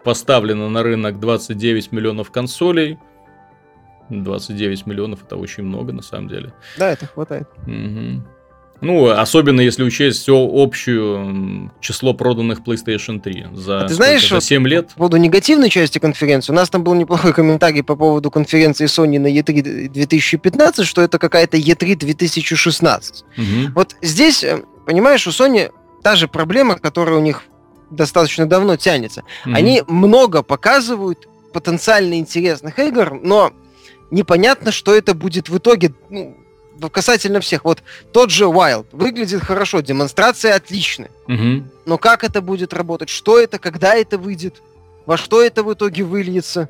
поставлено на рынок 29 миллионов консолей. 29 миллионов это очень много, на самом деле. Да, это хватает. Угу. Ну, особенно если учесть все общее число проданных PlayStation 3 за, а ты знаешь, за 7 лет. По поводу негативной части конференции, у нас там был неплохой комментарий по поводу конференции Sony на E3 2015, что это какая-то E3 2016. Угу. Вот здесь, э, понимаешь, у Sony та же проблема, которая у них достаточно давно тянется. Угу. Они много показывают потенциально интересных игр, но непонятно, что это будет в итоге ну, касательно всех. Вот тот же Wild выглядит хорошо, демонстрация отличная. Угу. Но как это будет работать? Что это? Когда это выйдет? Во что это в итоге выльется?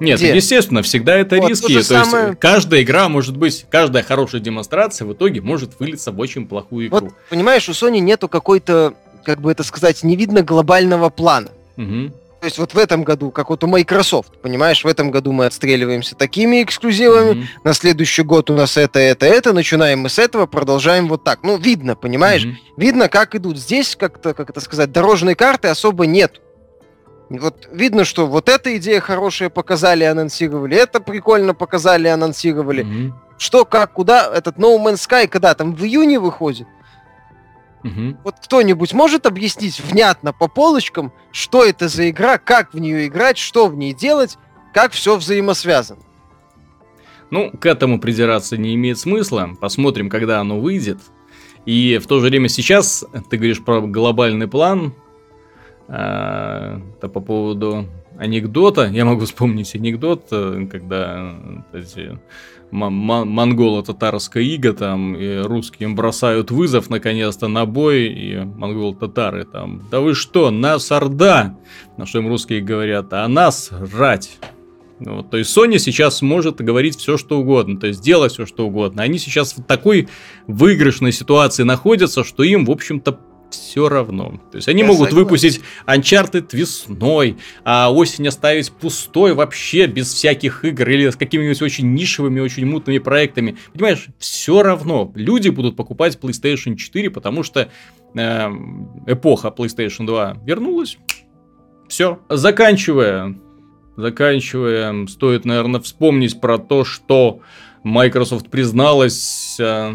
Нет, Где? естественно, всегда это вот, риски. То, то самое... есть каждая игра может быть, каждая хорошая демонстрация в итоге может вылиться в очень плохую игру. Вот, понимаешь, у Sony нету какой-то, как бы это сказать, не видно глобального плана. Угу. То есть вот в этом году, как вот у Microsoft, понимаешь, в этом году мы отстреливаемся такими эксклюзивами, mm-hmm. на следующий год у нас это, это, это, начинаем мы с этого, продолжаем вот так. Ну, видно, понимаешь? Mm-hmm. Видно, как идут. Здесь как-то, как это сказать, дорожной карты особо нет. Вот видно, что вот эта идея хорошая показали, анонсировали, это прикольно показали, анонсировали. Mm-hmm. Что, как, куда, этот No Man's Sky, когда там в июне выходит? Угу. Вот кто-нибудь может объяснить внятно по полочкам, что это за игра, как в нее играть, что в ней делать, как все взаимосвязано? Ну, к этому придираться не имеет смысла. Посмотрим, когда оно выйдет. И в то же время сейчас ты говоришь про глобальный план. А, это по поводу анекдота. Я могу вспомнить анекдот, э, когда эти монголо-татарская ига, там, и русским бросают вызов, наконец-то, на бой, и монголо-татары там, да вы что, нас орда! На что им русские говорят, а нас рать! Вот, то есть Sony сейчас может говорить все, что угодно, то есть делать все, что угодно. Они сейчас в такой выигрышной ситуации находятся, что им, в общем-то, все равно. То есть они Я могут согласен. выпустить Uncharted весной, а осень оставить пустой вообще, без всяких игр или с какими-нибудь очень нишевыми, очень мутными проектами. Понимаешь, все равно люди будут покупать PlayStation 4, потому что э, эпоха PlayStation 2 вернулась. Все. Заканчивая, заканчивая, стоит, наверное, вспомнить про то, что Microsoft призналась э,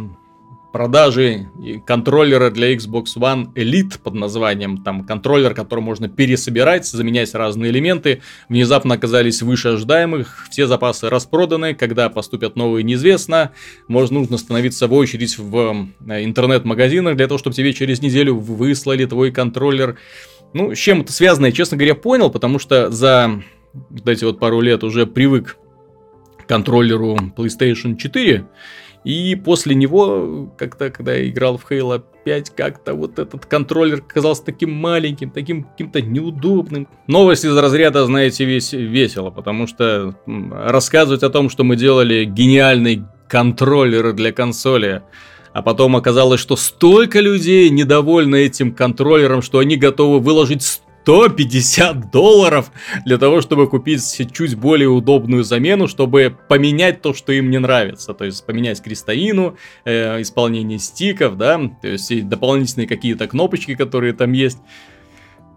продажи контроллера для Xbox One Elite под названием, там контроллер, который можно пересобирать, заменять разные элементы, внезапно оказались выше ожидаемых, все запасы распроданы, когда поступят новые неизвестно, можно нужно становиться в очередь в э, интернет-магазинах для того, чтобы тебе через неделю выслали твой контроллер. Ну, с чем это связано, я, честно говоря, понял, потому что за вот эти вот пару лет уже привык к контроллеру PlayStation 4, и после него, как-то, когда я играл в Halo 5, как-то вот этот контроллер казался таким маленьким, таким каким-то неудобным. Новость из разряда, знаете, весь весело, потому что рассказывать о том, что мы делали гениальный контроллер для консоли, а потом оказалось, что столько людей недовольны этим контроллером, что они готовы выложить 150 долларов для того, чтобы купить чуть более удобную замену, чтобы поменять то, что им не нравится. То есть поменять кристаллину, э, исполнение стиков, да, то есть дополнительные какие-то кнопочки, которые там есть.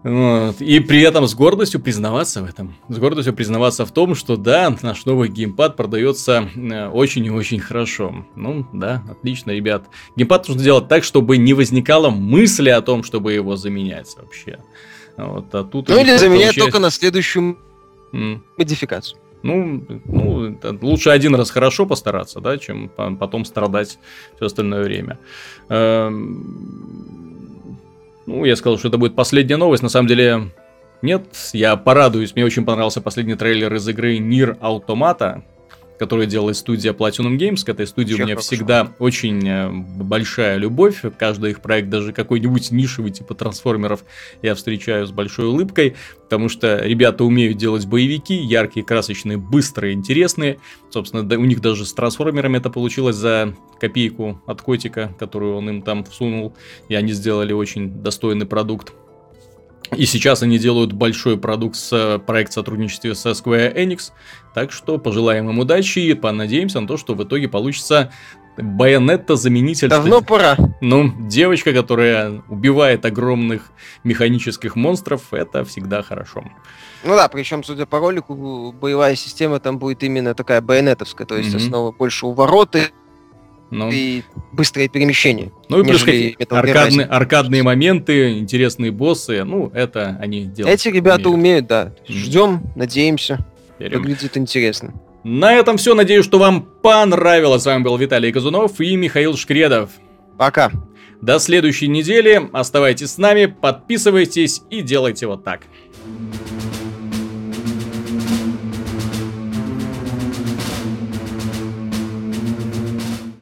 Вот. И при этом с гордостью признаваться в этом. С гордостью признаваться в том, что да, наш новый геймпад продается э, очень и очень хорошо. Ну да, отлично, ребят. Геймпад нужно делать так, чтобы не возникало мысли о том, чтобы его заменять вообще. Вот, а тут ну или заменять получается... только на следующую mm. модификацию. Ну, ну, лучше один раз хорошо постараться, да, чем потом страдать все остальное время. Эм, ну, я сказал, что это будет последняя новость. На самом деле, нет, я порадуюсь. Мне очень понравился последний трейлер из игры Нир Automata которую делает студия Platinum Games. К этой студии Чего у меня хорошо. всегда очень э, большая любовь. Каждый их проект, даже какой-нибудь нишевый, типа трансформеров, я встречаю с большой улыбкой, потому что ребята умеют делать боевики, яркие, красочные, быстрые, интересные. Собственно, у них даже с трансформерами это получилось за копейку от котика, которую он им там всунул, и они сделали очень достойный продукт. И сейчас они делают большой продукт с э, проект сотрудничестве со Square Enix. Так что пожелаем им удачи и понадеемся на то, что в итоге получится Байонетта заменитель. Давно что... пора. Ну, девочка, которая убивает огромных механических монстров, это всегда хорошо. Ну да, причем, судя по ролику, боевая система там будет именно такая байонетовская, то есть mm-hmm. основа больше у вороты, ну. и быстрое перемещение. Ну и плюс аркадные, аркадные моменты, интересные боссы, ну, это они делают. Эти ребята умеют, умеют да. Ждем, надеемся. Верим. Выглядит интересно. На этом все. Надеюсь, что вам понравилось. С вами был Виталий Казунов и Михаил Шкредов. Пока. До следующей недели. Оставайтесь с нами, подписывайтесь и делайте вот так.